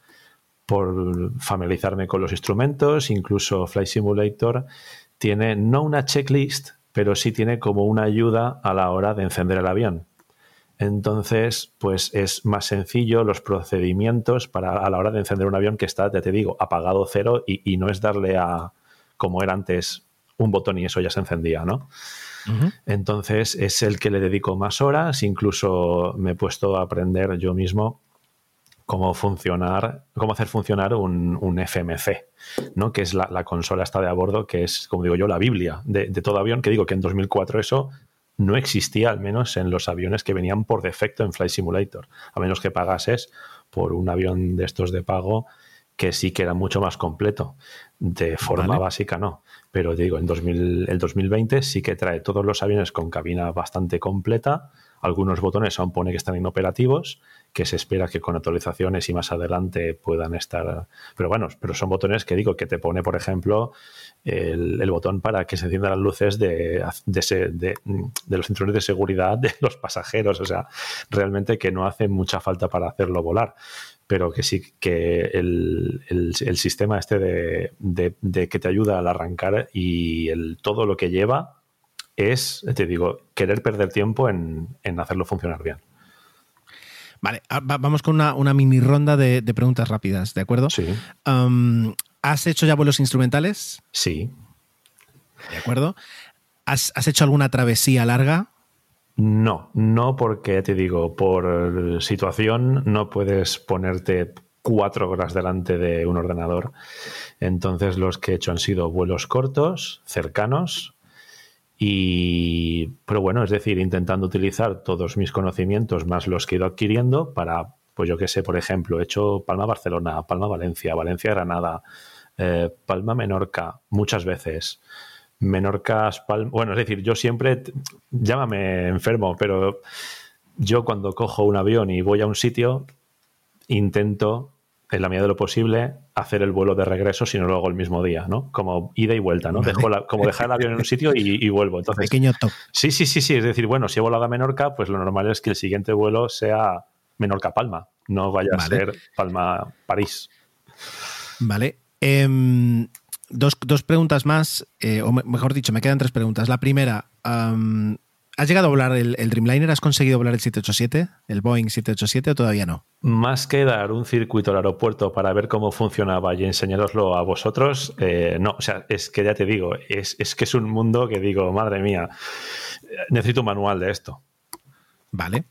por familiarizarme con los instrumentos. Incluso Flight Simulator tiene no una checklist, pero sí tiene como una ayuda a la hora de encender el avión. Entonces, pues es más sencillo los procedimientos para a la hora de encender un avión que está, ya te digo, apagado cero y, y no es darle a, como era antes, un botón y eso ya se encendía, ¿no? Entonces es el que le dedico más horas, incluso me he puesto a aprender yo mismo cómo funcionar, cómo hacer funcionar un, un FMC, ¿no? que es la, la consola esta de a bordo, que es, como digo yo, la Biblia de, de todo avión, que digo que en 2004 eso no existía, al menos en los aviones que venían por defecto en Flight Simulator, a menos que pagases por un avión de estos de pago que sí que era mucho más completo. De forma Vale. básica no. Pero digo, en 2000 el 2020 sí que trae todos los aviones con cabina bastante completa. Algunos botones aún pone que están inoperativos, que se espera que con actualizaciones y más adelante puedan estar. Pero bueno, pero son botones que digo que te pone, por ejemplo, el, botón para que se enciendan las luces de, de, ese- de- de los cinturones de seguridad de los pasajeros. O sea, realmente que no hace mucha falta para hacerlo volar pero que sí que el, sistema este de, que te ayuda al arrancar y el, todo lo que lleva es, te digo, querer perder tiempo en hacerlo funcionar bien. Vale, ah, va- vamos con una, una mini ronda de, de preguntas rápidas, ¿de acuerdo? Sí, Um, ¿Has hecho ya vuelos instrumentales? sí. ¿De acuerdo? ¿Has, has hecho alguna travesía larga? No, no porque te digo, por situación no puedes ponerte cuatro horas delante de un ordenador. Entonces los que he hecho han sido vuelos cortos, cercanos, y pero bueno, es decir, intentando utilizar todos mis conocimientos más los que he ido adquiriendo para, pues yo qué sé, por ejemplo, he hecho Palma-Barcelona, Palma-Valencia, Valencia-Granada, eh, Palma-Menorca, muchas veces. Menorca, Palma. Bueno, es decir, yo siempre, llámame enfermo, pero yo cuando cojo un avión y voy a un sitio, intento, en la medida de lo posible, hacer el vuelo de regreso si no lo hago el mismo día, ¿no? Como ida y vuelta, ¿no? Dejo la- como dejar el avión en un sitio y, y vuelvo. (laughs) Entonces, Pequeño top. sí, sí, sí, sí. Es decir, bueno, si he volado a Menorca, pues lo normal es que el siguiente vuelo sea Menorca-Palma, no vaya a ser Palma-París. Vale. Em, dos, dos preguntas más, eh, o me- mejor dicho, me quedan tres preguntas. La primera, ¿has llegado a volar el, Dreamliner? ¿Has conseguido volar el 787? ¿El Boeing 787 o todavía no? Más que dar un circuito al aeropuerto para ver cómo funcionaba y enseñaroslo a vosotros, eh, no, o sea, es que ya te digo, es, es que es un mundo que digo, madre mía, necesito un manual de esto. Vale.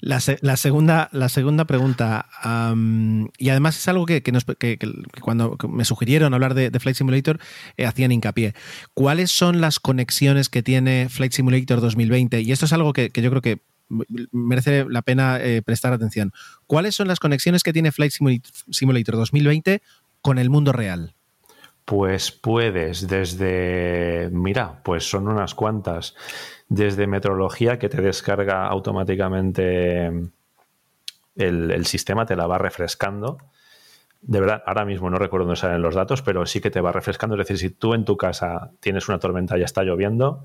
La, la segunda, la segunda pregunta, am, y además es algo que, que nos- que- cuando me sugirieron hablar de, Flight Simulator, eh, hacían hincapié. ¿Cuáles son las conexiones que tiene Flight Simulator 2020? Y esto es algo que, yo creo que merece la pena eh, prestar atención. ¿Cuáles son las conexiones que tiene Flight Simula- Simulator 2020 con el mundo real? Pues puedes desde, mira, pues son unas cuantas, desde metrología que te descarga automáticamente el, el sistema, te la va refrescando. De verdad, ahora mismo no recuerdo dónde salen los datos, pero sí que te va refrescando. Es decir, si tú en tu casa tienes una tormenta y está lloviendo,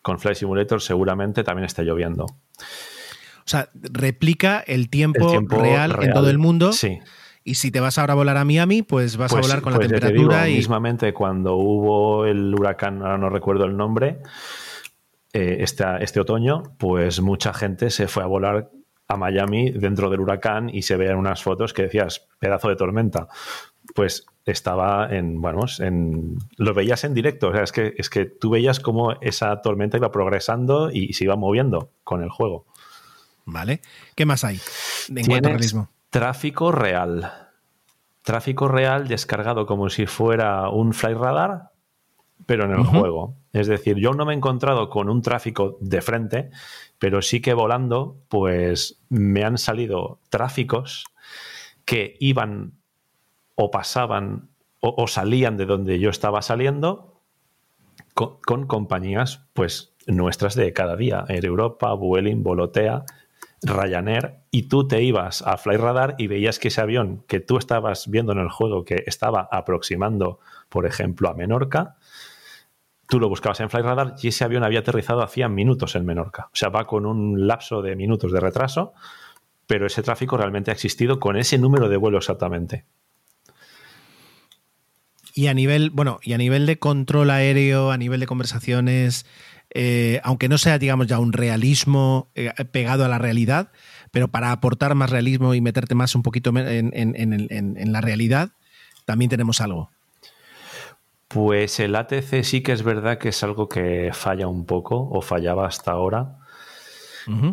con Flight Simulator seguramente también está lloviendo. O sea, replica el tiempo, El tiempo real, en real. todo el mundo. Sí. Y si te vas ahora a volar a Miami, pues vas a Pues- volar con pues la te temperatura digo, y. mismamente cuando hubo el huracán, ahora no recuerdo el nombre, eh, este, este otoño, pues mucha gente se fue a volar a Miami dentro del huracán y se veían unas fotos que decías, pedazo de tormenta. Pues estaba en, bueno, en, lo veías en directo, o sea, es que, es que tú veías cómo esa tormenta iba progresando y se iba moviendo con el juego. Vale. ¿Qué más hay en cuanto a realismo? Tráfico real. Tráfico real descargado como si fuera un fly radar, pero en el juego. Es decir, yo no me he encontrado con un tráfico de frente, pero sí que volando, pues me han salido tráficos que iban o pasaban o, o salían de donde yo estaba saliendo con, con compañías pues nuestras de cada día, Air Europa, Vueling, Volotea, Ryanair, y tú te ibas a Flyradar y veías que ese avión que tú estabas viendo en el juego que estaba aproximando, por ejemplo, a Menorca, tú lo buscabas en Flyradar y ese avión había aterrizado hacía minutos en Menorca. O sea, va con un lapso de minutos de retraso, pero ese tráfico realmente ha existido con ese número de vuelo exactamente. Y a nivel, bueno, y a nivel de control aéreo, a nivel de conversaciones, eh, aunque no sea, digamos, ya un realismo eh, pegado a la realidad, pero para aportar más realismo y meterte más un poquito en, en- la realidad, también tenemos algo. Pues el ATC sí que es verdad que es algo que falla un poco, o fallaba hasta ahora,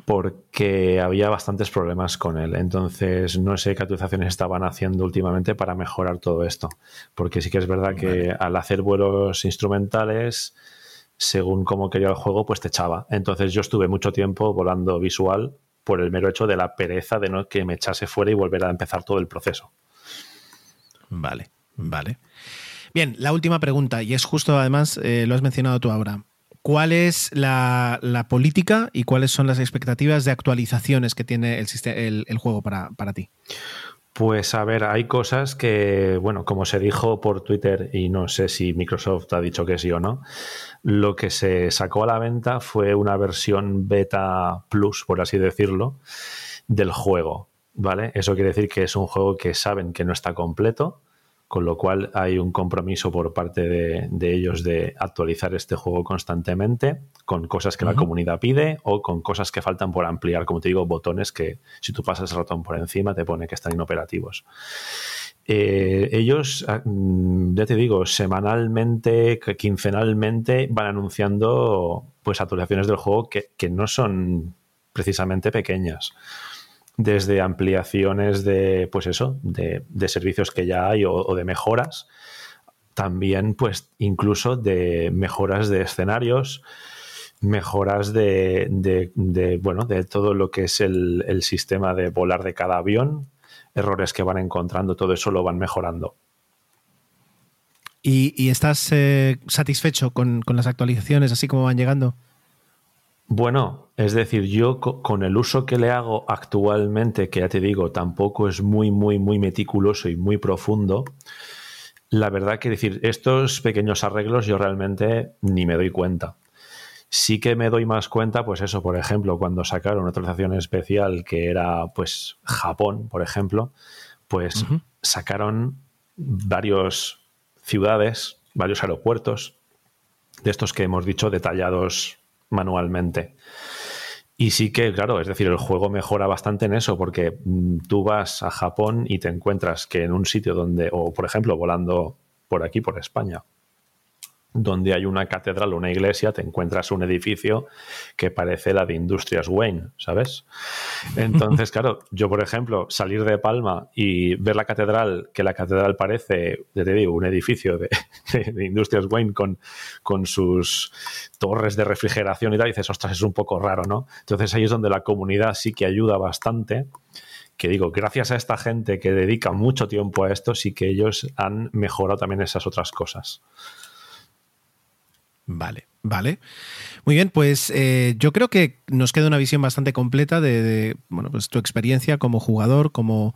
porque había bastantes problemas con él. Entonces, no sé qué actualizaciones estaban haciendo últimamente para mejorar todo esto. Porque sí que es verdad que al hacer vuelos instrumentales, según cómo quería el juego, pues te echaba. Entonces, yo estuve mucho tiempo volando visual por el mero hecho de la pereza de no que me echase fuera y volver a empezar todo el proceso. Vale, vale. Bien, la última pregunta, y es justo además, eh, lo has mencionado tú ahora. ¿Cuál es la, la política y cuáles son las expectativas de actualizaciones que tiene el, el, el juego para, para ti? Pues a ver, hay cosas que, bueno, como se dijo por Twitter, y no sé si Microsoft ha dicho que sí o no, lo que se sacó a la venta fue una versión beta plus, por así decirlo, del juego, ¿vale? Eso quiere decir que es un juego que saben que no está completo, con lo cual hay un compromiso por parte de, de ellos de actualizar este juego constantemente con cosas que la comunidad pide o con cosas que faltan por ampliar, como te digo, botones que si tú pasas el ratón por encima te pone que están inoperativos. Eh, ellos, ah, mm, ya te digo, semanalmente, quincenalmente van anunciando pues actualizaciones del juego que, que no son precisamente pequeñas desde ampliaciones de, pues eso, de, de servicios que ya hay o, de mejoras, también pues incluso de mejoras de escenarios, mejoras de, de- de, bueno, de todo lo que es el, el sistema de volar de cada avión, errores que van encontrando, todo eso lo van mejorando. ¿Y, y estás eh, satisfecho con, con las actualizaciones así como van llegando? Bueno, es decir, yo co- con el uso que le hago actualmente, que ya te digo, tampoco es muy, muy, muy meticuloso y muy profundo, la verdad que decir, estos pequeños arreglos yo realmente ni me doy cuenta. Sí que me doy más cuenta, pues eso, por ejemplo, cuando sacaron una actualización especial que era, pues, Japón, por ejemplo, pues sacaron varios ciudades, varios aeropuertos, de estos que hemos dicho detallados manualmente. Y sí que, claro, es decir, el juego mejora bastante en eso, porque mm, tú vas a Japón y te encuentras que en un sitio donde, o por ejemplo, volando por aquí, por España, donde hay una catedral o una iglesia, te encuentras un edificio que parece la de Industrias Wayne, ¿sabes? (laughs) Entonces, claro, yo, por ejemplo, salir de Palma y ver la catedral, que la catedral parece, ya te digo, un edificio (laughs) de, de Industrias Wayne con, con sus torres de refrigeración y tal, y dices, ostras, es un poco raro, ¿no? Entonces ahí es donde la comunidad sí que ayuda bastante que digo, gracias a esta gente que dedica mucho tiempo a esto, sí que ellos han mejorado también esas otras cosas. Vale, vale. Muy bien, pues eh, yo creo que nos queda una visión bastante completa de, de, bueno, pues tu experiencia como jugador, como,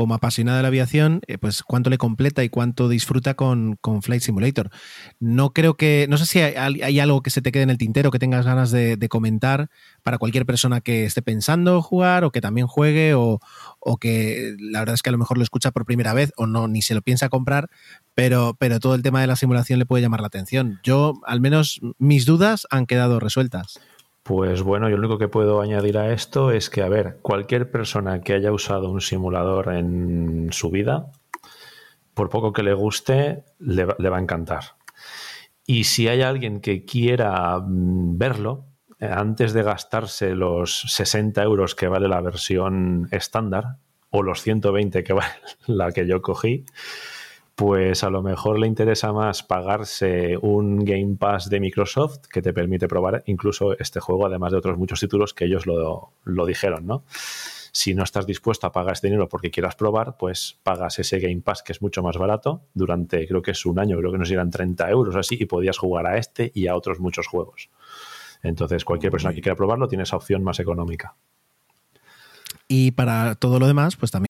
como apasionada de la aviación, eh, pues cuánto le completa y cuánto disfruta con, con, Flight Simulator. No creo que, no sé si hay, algo que se te quede en el tintero que tengas ganas de, de, comentar para cualquier persona que esté pensando jugar o que también juegue o, o, que la verdad es que a lo mejor lo escucha por primera vez o no ni se lo piensa comprar, pero, pero todo el tema de la simulación le puede llamar la atención. Yo, al menos, mis dudas han quedado resueltas. Pues bueno, yo lo único que puedo añadir a esto es que, a ver, cualquier persona que haya usado un simulador en su vida, por poco que le guste, le, le va a encantar. Y si hay alguien que quiera mm, verlo, eh, antes de gastarse los 60 euros que vale la versión estándar, o los 120 que (laughs) vale la que yo cogí, pues a lo mejor le interesa más pagarse un Game Pass de Microsoft que te permite probar incluso este juego, además de otros muchos títulos que ellos lo, lo dijeron, ¿no? Si no estás dispuesto a pagar este dinero porque quieras probar, pues pagas ese Game Pass que es mucho más barato durante, creo que es un año, creo que nos irán 30 euros así y podías jugar a este y a otros muchos juegos. Entonces, cualquier persona que quiera probarlo tiene esa opción más económica. Y para todo lo demás, pues también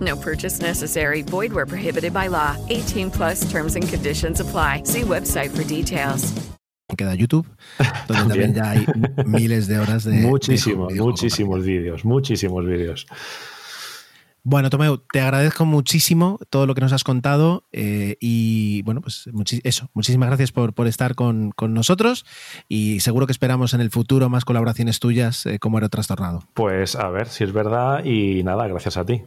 No purchase necessary. Void where prohibited by law. 18 plus terms and conditions apply. See website for details. Queda YouTube, (laughs) donde también ya hay miles de horas de. Muchísimos, de muchísimos vídeos, muchísimos vídeos. Bueno, Tomeu, te agradezco muchísimo todo lo que nos has contado eh, y bueno, pues eso, muchísimas gracias por, por estar con, con, nosotros y seguro que esperamos en el futuro más colaboraciones tuyas eh, como Aero Trastornado. Pues a ver si es verdad y nada, gracias a ti.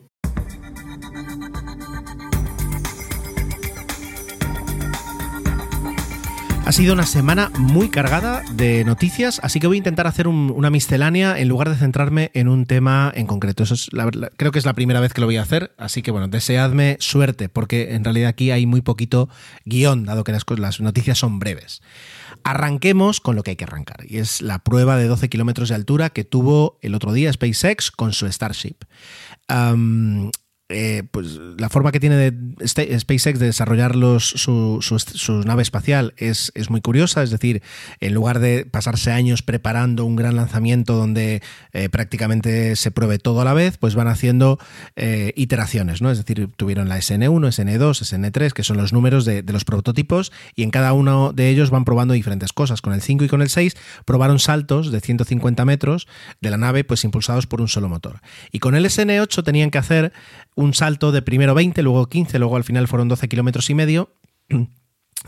Sido una semana muy cargada de noticias, así que voy a intentar hacer un, una miscelánea en lugar de centrarme en un tema en concreto. Eso creo que es la primera vez que lo voy a hacer, así que bueno, deseadme suerte, porque en realidad aquí hay muy poquito guion, dado que las, noticias son breves. Arranquemos con lo que hay que arrancar, y es la prueba de 12 kilómetros de altura que tuvo el otro día SpaceX con su Starship. Eh, pues la forma que tiene de SpaceX de desarrollar su, su, nave espacial es, es, muy curiosa, es decir, en lugar de pasarse años preparando un gran lanzamiento donde eh, prácticamente se pruebe todo a la vez, pues van haciendo eh, iteraciones, ¿no? Es decir, tuvieron la SN1, SN2, SN3, que son los números de, de, los prototipos, y en cada uno de ellos van probando diferentes cosas. Con el 5 y con el 6 probaron saltos de 150 metros de la nave, pues impulsados por un solo motor. Y con el SN8 tenían que hacer un salto de primero 20, luego 15, luego al final fueron 12 kilómetros y medio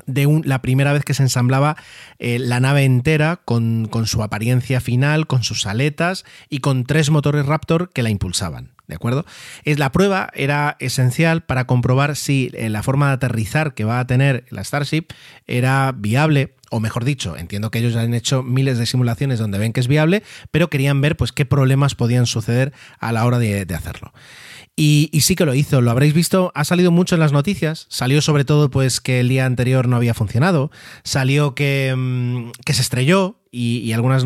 de un, la primera vez que se ensamblaba eh, la nave entera con, con, su apariencia final, con sus aletas y con tres motores Raptor que la impulsaban. ¿De acuerdo? Es, la prueba era esencial para comprobar si eh, la forma de aterrizar que va a tener la Starship era viable o mejor dicho, entiendo que ellos han hecho miles de simulaciones donde ven que es viable, pero querían ver pues qué problemas podían suceder a la hora de, hacerlo. Y, sí que lo hizo, lo habréis visto, ha salido mucho en las noticias, salió sobre todo pues que el día anterior no había funcionado, salió que, mm, que se estrelló, y, algunas,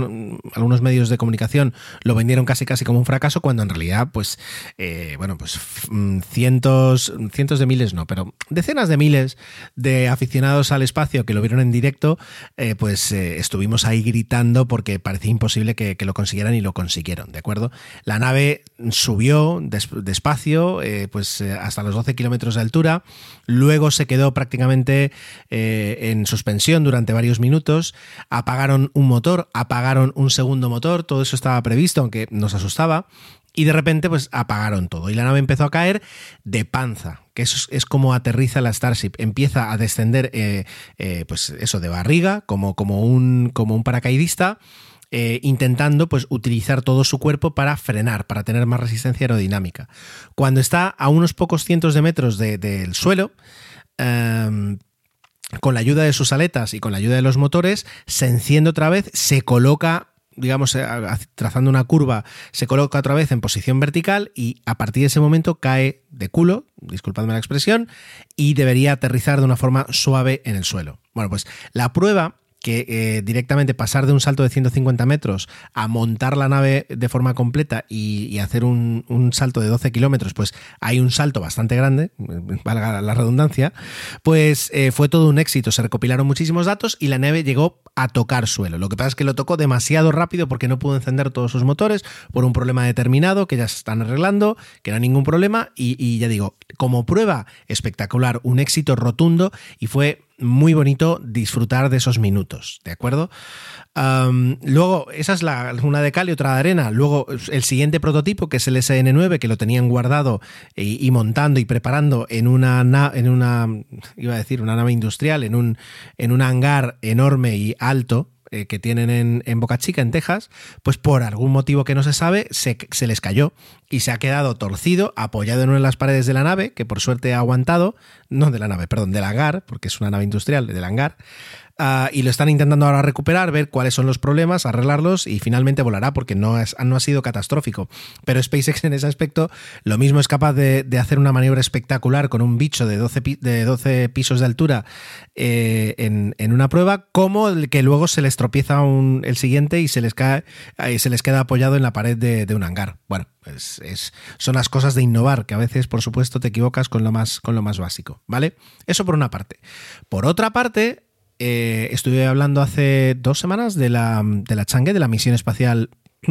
algunos medios de comunicación lo vendieron casi casi como un fracaso, cuando en realidad, pues, eh, bueno, pues cientos, cientos de miles no, pero decenas de miles de aficionados al espacio que lo vieron en directo, eh, pues eh, estuvimos ahí gritando porque parecía imposible que, lo consiguieran y lo consiguieron, ¿de acuerdo? La nave subió des, despacio, pues hasta los 12 kilómetros de altura, luego se quedó prácticamente en suspensión durante varios minutos, apagaron un motor motor, apagaron un segundo motor, todo eso estaba previsto, aunque nos asustaba, y de repente pues apagaron todo y la nave empezó a caer de panza, que eso es, como aterriza la Starship, empieza a descender eh, eh, pues eso de barriga como, como, un, como un paracaidista. Eh, intentando pues utilizar todo su cuerpo para frenar, para tener más resistencia aerodinámica. Cuando está a unos pocos cientos de metros del suelo, em, con la ayuda de sus aletas y con la ayuda de los motores, se enciende otra vez, se coloca digamos, eh, trazando una curva, se coloca otra vez en posición vertical y a partir de ese momento cae de culo, disculpadme la expresión, y debería aterrizar de una forma suave en el suelo. Bueno, pues la prueba que eh, directamente pasar de un salto de 150 metros a montar la nave de forma completa y, hacer un, salto de 12 kilómetros, pues hay un salto bastante grande, (laughs) valga la redundancia, pues eh, fue todo un éxito. Se recopilaron muchísimos datos y la nave llegó a tocar suelo. Lo que pasa es que lo tocó demasiado rápido porque no pudo encender todos sus motores por un problema determinado que ya se están arreglando, que no hay ningún problema y, y ya digo, como prueba espectacular, un éxito rotundo y fue muy bonito disfrutar de esos minutos, ¿de acuerdo? luego, esa es la, una de cal y otra de arena. Luego, el siguiente prototipo, que es el SN9, que lo tenían guardado y, montando y preparando en una, en una, iba a decir, una nave industrial, en un, en un hangar enorme y alto, eh, que tienen en, en, Boca Chica, en Texas, pues por algún motivo que no se sabe, se, se, les cayó y se ha quedado torcido, apoyado en una de las paredes de la nave, que por suerte ha aguantado, no de la nave, perdón, del hangar, porque es una nave industrial, del hangar, Ah, y lo están intentando ahora recuperar, ver cuáles son los problemas, arreglarlos y finalmente volará porque no, no ha sido catastrófico. Pero SpaceX en ese aspecto lo mismo es capaz de, hacer una maniobra espectacular con un bicho de 12, de 12 pisos de altura eh, en, una prueba, como el que luego se les tropieza el siguiente y se les, cae, y se les queda apoyado en la pared de, un hangar. Bueno, es, son las cosas de innovar, que a veces, por supuesto, te equivocas con lo más, con lo más básico, ¿vale? Eso por una parte. Por otra parte, eh, estuve hablando hace dos semanas de la, de la Chang'e, de la misión espacial. (clears throat)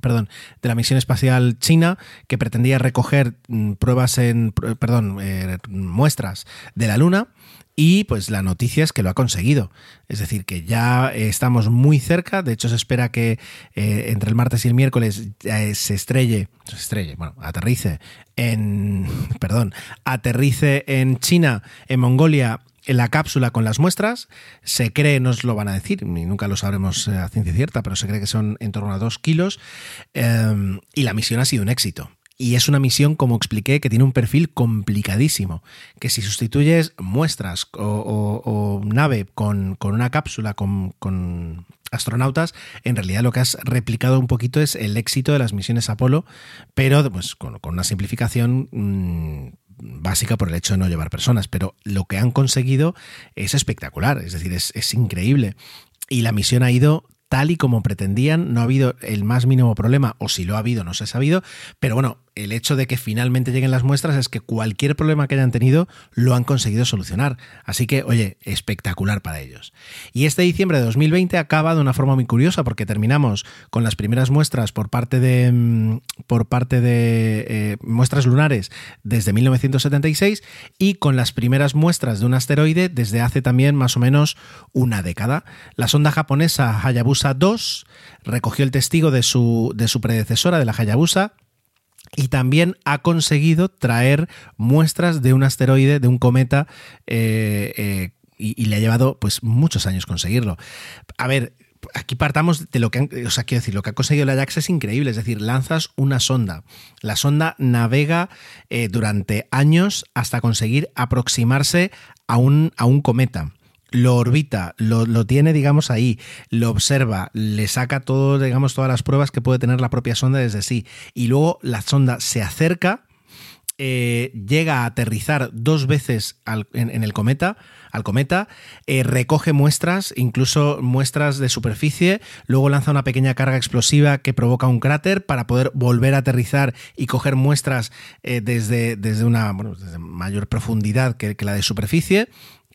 perdón, de la misión espacial china que pretendía recoger mm, pruebas en, perdón, eh, muestras de la Luna y pues la noticia es que lo ha conseguido. Es decir, que ya estamos muy cerca. De hecho, se espera que eh, entre el martes y el miércoles se estrelle, se estrelle, bueno, aterrice en, (laughs) perdón, aterrice en China, en Mongolia en la cápsula con las muestras. Se cree, nos lo van a decir, y nunca lo sabremos a ciencia cierta, pero se cree que son en torno a dos kilos. Em, y la misión ha sido un éxito. Y es una misión, como expliqué, que tiene un perfil complicadísimo. Que si sustituyes muestras o, nave con, una cápsula con, astronautas, en realidad lo que has replicado un poquito es el éxito de las misiones Apolo, pero pues, con, una simplificación mm, básica por el hecho de no llevar personas, pero lo que han conseguido es espectacular, es decir, es, es increíble. Y la misión ha ido tal y como pretendían, no ha habido el más mínimo problema, o si lo ha habido, no se ha sabido, pero bueno, el hecho de que finalmente lleguen las muestras es que cualquier problema que hayan tenido lo han conseguido solucionar. Así que, oye, espectacular para ellos. Y este diciembre de 2020 acaba de una forma muy curiosa porque terminamos con las primeras muestras por parte de, mm, por parte de eh, muestras lunares desde 1976 y con las primeras muestras de un asteroide desde hace también más o menos una década. La sonda japonesa Hayabusa 2 recogió el testigo de su, de su predecesora, de la Hayabusa, y también ha conseguido traer muestras de un asteroide, de un cometa, eh, eh, y, le ha llevado pues muchos años conseguirlo. A ver, aquí partamos de lo que, o sea, quiero decir, lo que ha conseguido la JAX es increíble, es decir, lanzas una sonda, la sonda navega eh, durante años hasta conseguir aproximarse a un, a un cometa lo orbita, lo, tiene, digamos, ahí, lo observa, le saca todo, digamos, todas las pruebas que puede tener la propia sonda desde sí. Y luego la sonda se acerca, eh, llega a aterrizar dos veces en, el cometa, al cometa, eh, recoge muestras, incluso muestras de superficie, luego lanza una pequeña carga explosiva que provoca un cráter para poder volver a aterrizar y coger muestras eh, desde, desde, una mayor profundidad que la de superficie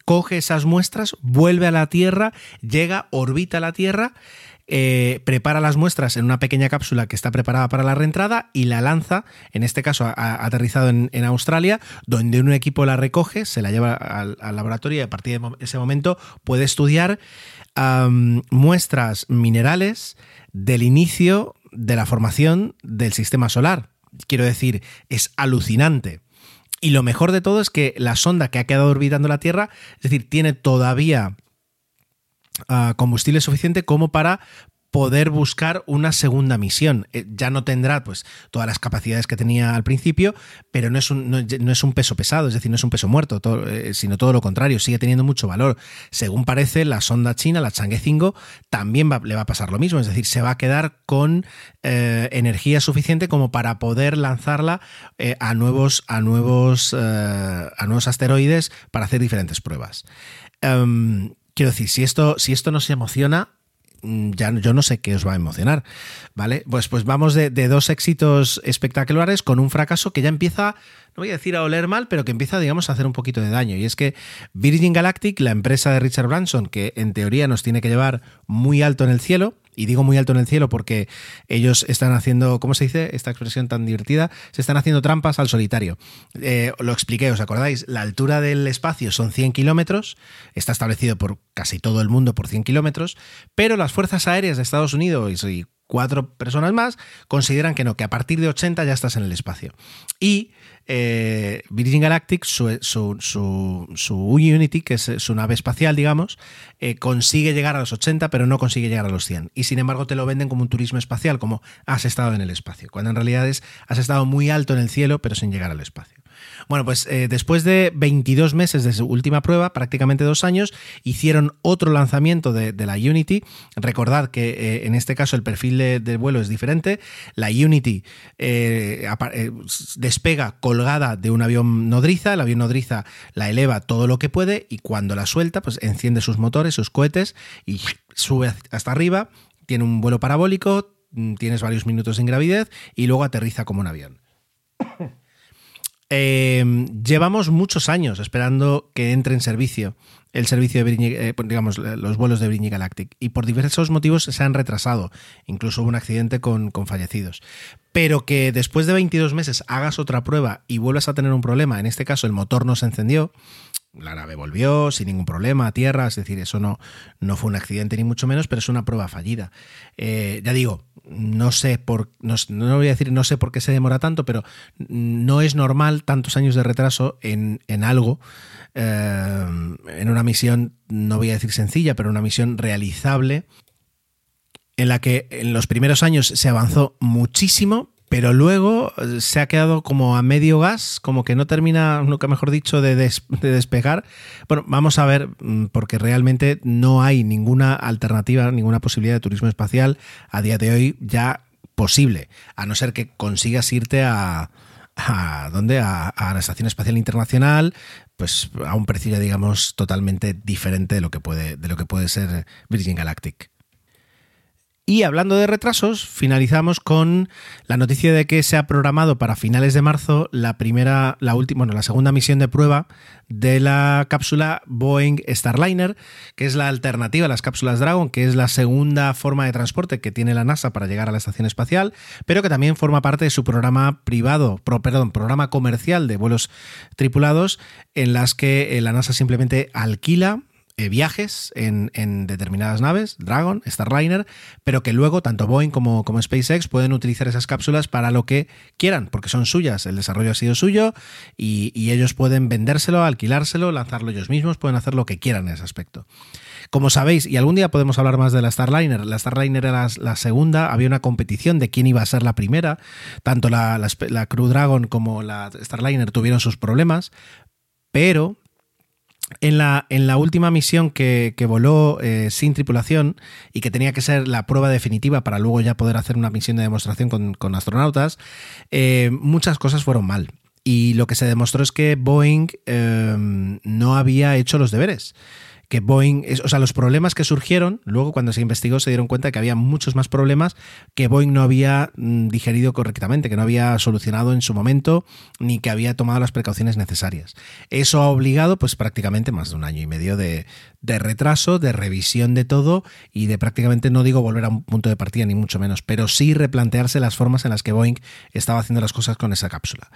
coge esas muestras, vuelve a la Tierra, llega, orbita la Tierra, eh, prepara las muestras en una pequeña cápsula que está preparada para la reentrada y la lanza, en este caso ha, aterrizado en, Australia, donde un equipo la recoge, se la lleva al, laboratorio y a partir de ese momento puede estudiar muestras minerales del inicio de la formación del sistema solar. Quiero decir, es alucinante. Y lo mejor de todo es que la sonda que ha quedado orbitando la Tierra, es decir, tiene todavía uh, combustible suficiente como para poder buscar una segunda misión. Eh, ya no tendrá pues todas las capacidades que tenía al principio, pero no es un, no, es un peso pesado, es decir, no es un peso muerto, eh, sino todo lo contrario, sigue teniendo mucho valor. Según parece, la sonda china, la Chang'e 5, también le va a pasar lo mismo, es decir, se va a quedar con eh, energía suficiente como para poder lanzarla a nuevos, a nuevos, a nuevos asteroides para hacer diferentes pruebas. Um, quiero decir, si esto, si esto emociona, ya yo no sé qué os va a emocionar, ¿vale? Pues, pues vamos de, de, dos éxitos espectaculares con un fracaso que ya empieza, no voy a decir a oler mal, pero que empieza, digamos, a hacer un poquito de daño. Y es que Virgin Galactic, la empresa de Richard Branson, que en teoría nos tiene que llevar muy alto en el cielo, y digo muy alto en el cielo porque ellos están haciendo, ¿cómo se dice esta expresión tan divertida? Se están haciendo trampas al solitario. Eh, lo expliqué, ¿os acordáis? La altura del espacio son 100 kilómetros, está establecido por casi todo el mundo por 100 kilómetros, pero las fuerzas aéreas de Estados Unidos y cuatro personas más consideran que no, que a partir de 80 ya estás en el espacio. Y eh, Virgin Galactic, su, su, su, su, Unity, que es su nave espacial, digamos, eh, consigue llegar a los 80, pero no consigue llegar a los 100. Y sin embargo te lo venden como un turismo espacial, como has estado en el espacio, cuando en realidad es has estado muy alto en el cielo, pero sin llegar al espacio. Bueno, pues eh, después de 22 meses de su última prueba, prácticamente dos años, hicieron otro lanzamiento de, la Unity. Recordad que eh, en este caso el perfil de, vuelo es diferente. La Unity eh, despega colgada de un avión nodriza, el avión nodriza la eleva todo lo que puede y cuando la suelta, pues enciende sus motores, sus cohetes y sube hasta arriba. Tiene un vuelo parabólico, tienes varios minutos en gravidez y luego aterriza como un avión. (coughs) Eh, llevamos muchos años esperando que entre en servicio el servicio de Virgin, eh, digamos, los vuelos de Virgin Galactic y por diversos motivos se han retrasado. Incluso hubo un accidente con, con, fallecidos. Pero que después de 22 meses hagas otra prueba y vuelvas a tener un problema, en este caso el motor no se encendió, la nave volvió sin ningún problema a tierra, es decir, eso no, no fue un accidente ni mucho menos, pero es una prueba fallida. Eh, ya digo, no sé por, no, no, voy a decir no sé por qué se demora tanto, pero no es normal tantos años de retraso en, en algo, eh, en una misión, no voy a decir sencilla, pero una misión realizable, en la que en los primeros años se avanzó muchísimo, pero luego se ha quedado como a medio gas, como que no termina, nunca mejor dicho, de, des, de, despegar. Bueno, vamos a ver, porque realmente no hay ninguna alternativa, ninguna posibilidad de turismo espacial a día de hoy ya posible, a no ser que consigas irte a, a ¿dónde? A, la Estación Espacial Internacional, pues a un precio digamos totalmente diferente de lo que puede, de lo que puede ser Virgin Galactic. Y hablando de retrasos, finalizamos con la noticia de que se ha programado para finales de marzo la primera, la última, bueno, la segunda misión de prueba de la cápsula Boeing Starliner, que es la alternativa a las cápsulas Dragon, que es la segunda forma de transporte que tiene la NASA para llegar a la estación espacial, pero que también forma parte de su programa privado, pro, perdón, programa comercial de vuelos tripulados, en las que la NASA simplemente alquila eh, viajes en, determinadas naves, Dragon, Starliner, pero que luego tanto Boeing como, SpaceX pueden utilizar esas cápsulas para lo que quieran, porque son suyas, el desarrollo ha sido suyo y, ellos pueden vendérselo, alquilárselo, lanzarlo ellos mismos, pueden hacer lo que quieran en ese aspecto. Como sabéis, y algún día podemos hablar más de la Starliner, la Starliner era la, la segunda, había una competición de quién iba a ser la primera, tanto la, la, la Crew Dragon como la Starliner tuvieron sus problemas, pero en la, en la, última misión que, que voló eh, sin tripulación y que tenía que ser la prueba definitiva para luego ya poder hacer una misión de demostración con, con astronautas, eh, muchas cosas fueron mal. Y lo que se demostró es que Boeing eh, no había hecho los deberes que Boeing, o sea, los problemas que surgieron, luego cuando se investigó se dieron cuenta que había muchos más problemas que Boeing no había mm, digerido correctamente, que no había solucionado en su momento, ni que había tomado las precauciones necesarias. Eso ha obligado, pues prácticamente más de un año y medio de, de retraso, de revisión de todo y de prácticamente, no digo volver a un punto de partida, ni mucho menos, pero sí replantearse las formas en las que Boeing estaba haciendo las cosas con esa cápsula.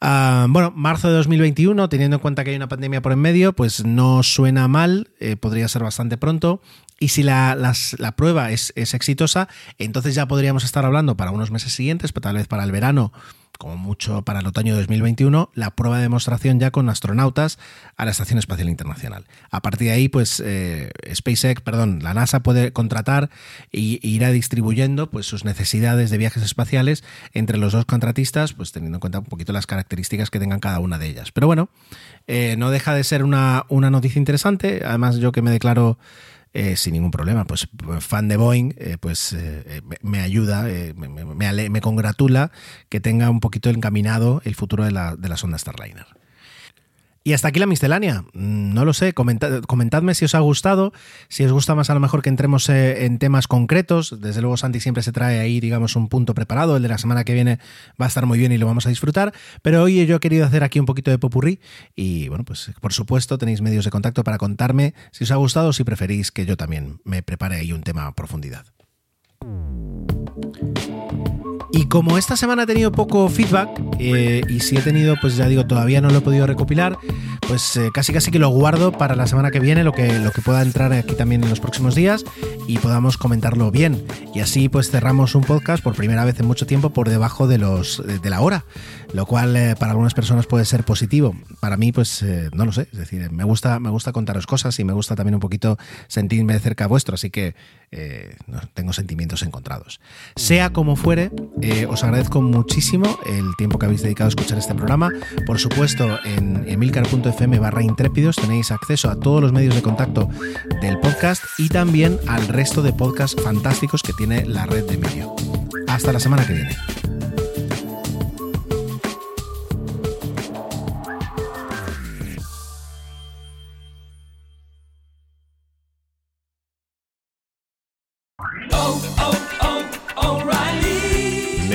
Uh, bueno, marzo de 2021, teniendo en cuenta que hay una pandemia por en medio, pues no suena mal, eh, podría ser bastante pronto. Y si la, la prueba es, es exitosa, entonces ya podríamos estar hablando para unos meses siguientes, pero tal vez para el verano, como mucho para el otoño de 2021, la prueba de demostración ya con astronautas a la Estación Espacial Internacional. A partir de ahí, pues eh, SpaceX, perdón, la NASA puede contratar e irá distribuyendo pues, sus necesidades de viajes espaciales entre los dos contratistas, pues teniendo en cuenta un poquito las características que tengan cada una de ellas. Pero bueno, eh, no deja de ser una, una noticia interesante. Además, yo que me declaro eh, sin ningún problema. Pues fan de Boeing, eh, pues eh, me, me ayuda, eh, me, me- me me congratula que tenga un poquito encaminado el futuro de la, de la sonda Starliner. Y hasta aquí la miscelánea. Mm, No lo sé, comenta- comentadme si os ha gustado, si os gusta más a lo mejor que entremos eh, en temas concretos. Desde luego Santi siempre se trae ahí, digamos, un punto preparado. El de la semana que viene va a estar muy bien y lo vamos a disfrutar. Pero hoy yo he querido hacer aquí un poquito de popurrí y bueno, pues por supuesto tenéis medios de contacto para contarme si os ha gustado o si preferís que yo también me prepare ahí un tema a profundidad. Y como esta semana he tenido poco feedback, eh, y si he tenido, pues ya digo, todavía no lo he podido recopilar, pues eh, casi casi que lo guardo para la semana que viene, lo que, lo que pueda entrar aquí también en los próximos días, y podamos comentarlo bien. Y así pues cerramos un podcast por primera vez en mucho tiempo por debajo de, los, de, de la hora, lo cual eh, para algunas personas puede ser positivo. Para mí, pues eh, no lo sé, es decir, me gusta, me gusta contaros cosas y me gusta también un poquito sentirme cerca vuestro, así que eh, tengo sentimientos encontrados. Sea como fuere, os agradezco muchísimo el tiempo que habéis dedicado a escuchar este programa. Por supuesto, en emilcar.fm barra intrépidos tenéis acceso a todos los medios de contacto del podcast y también al resto de podcasts fantásticos que tiene la red de Emilio. Hasta la semana que viene.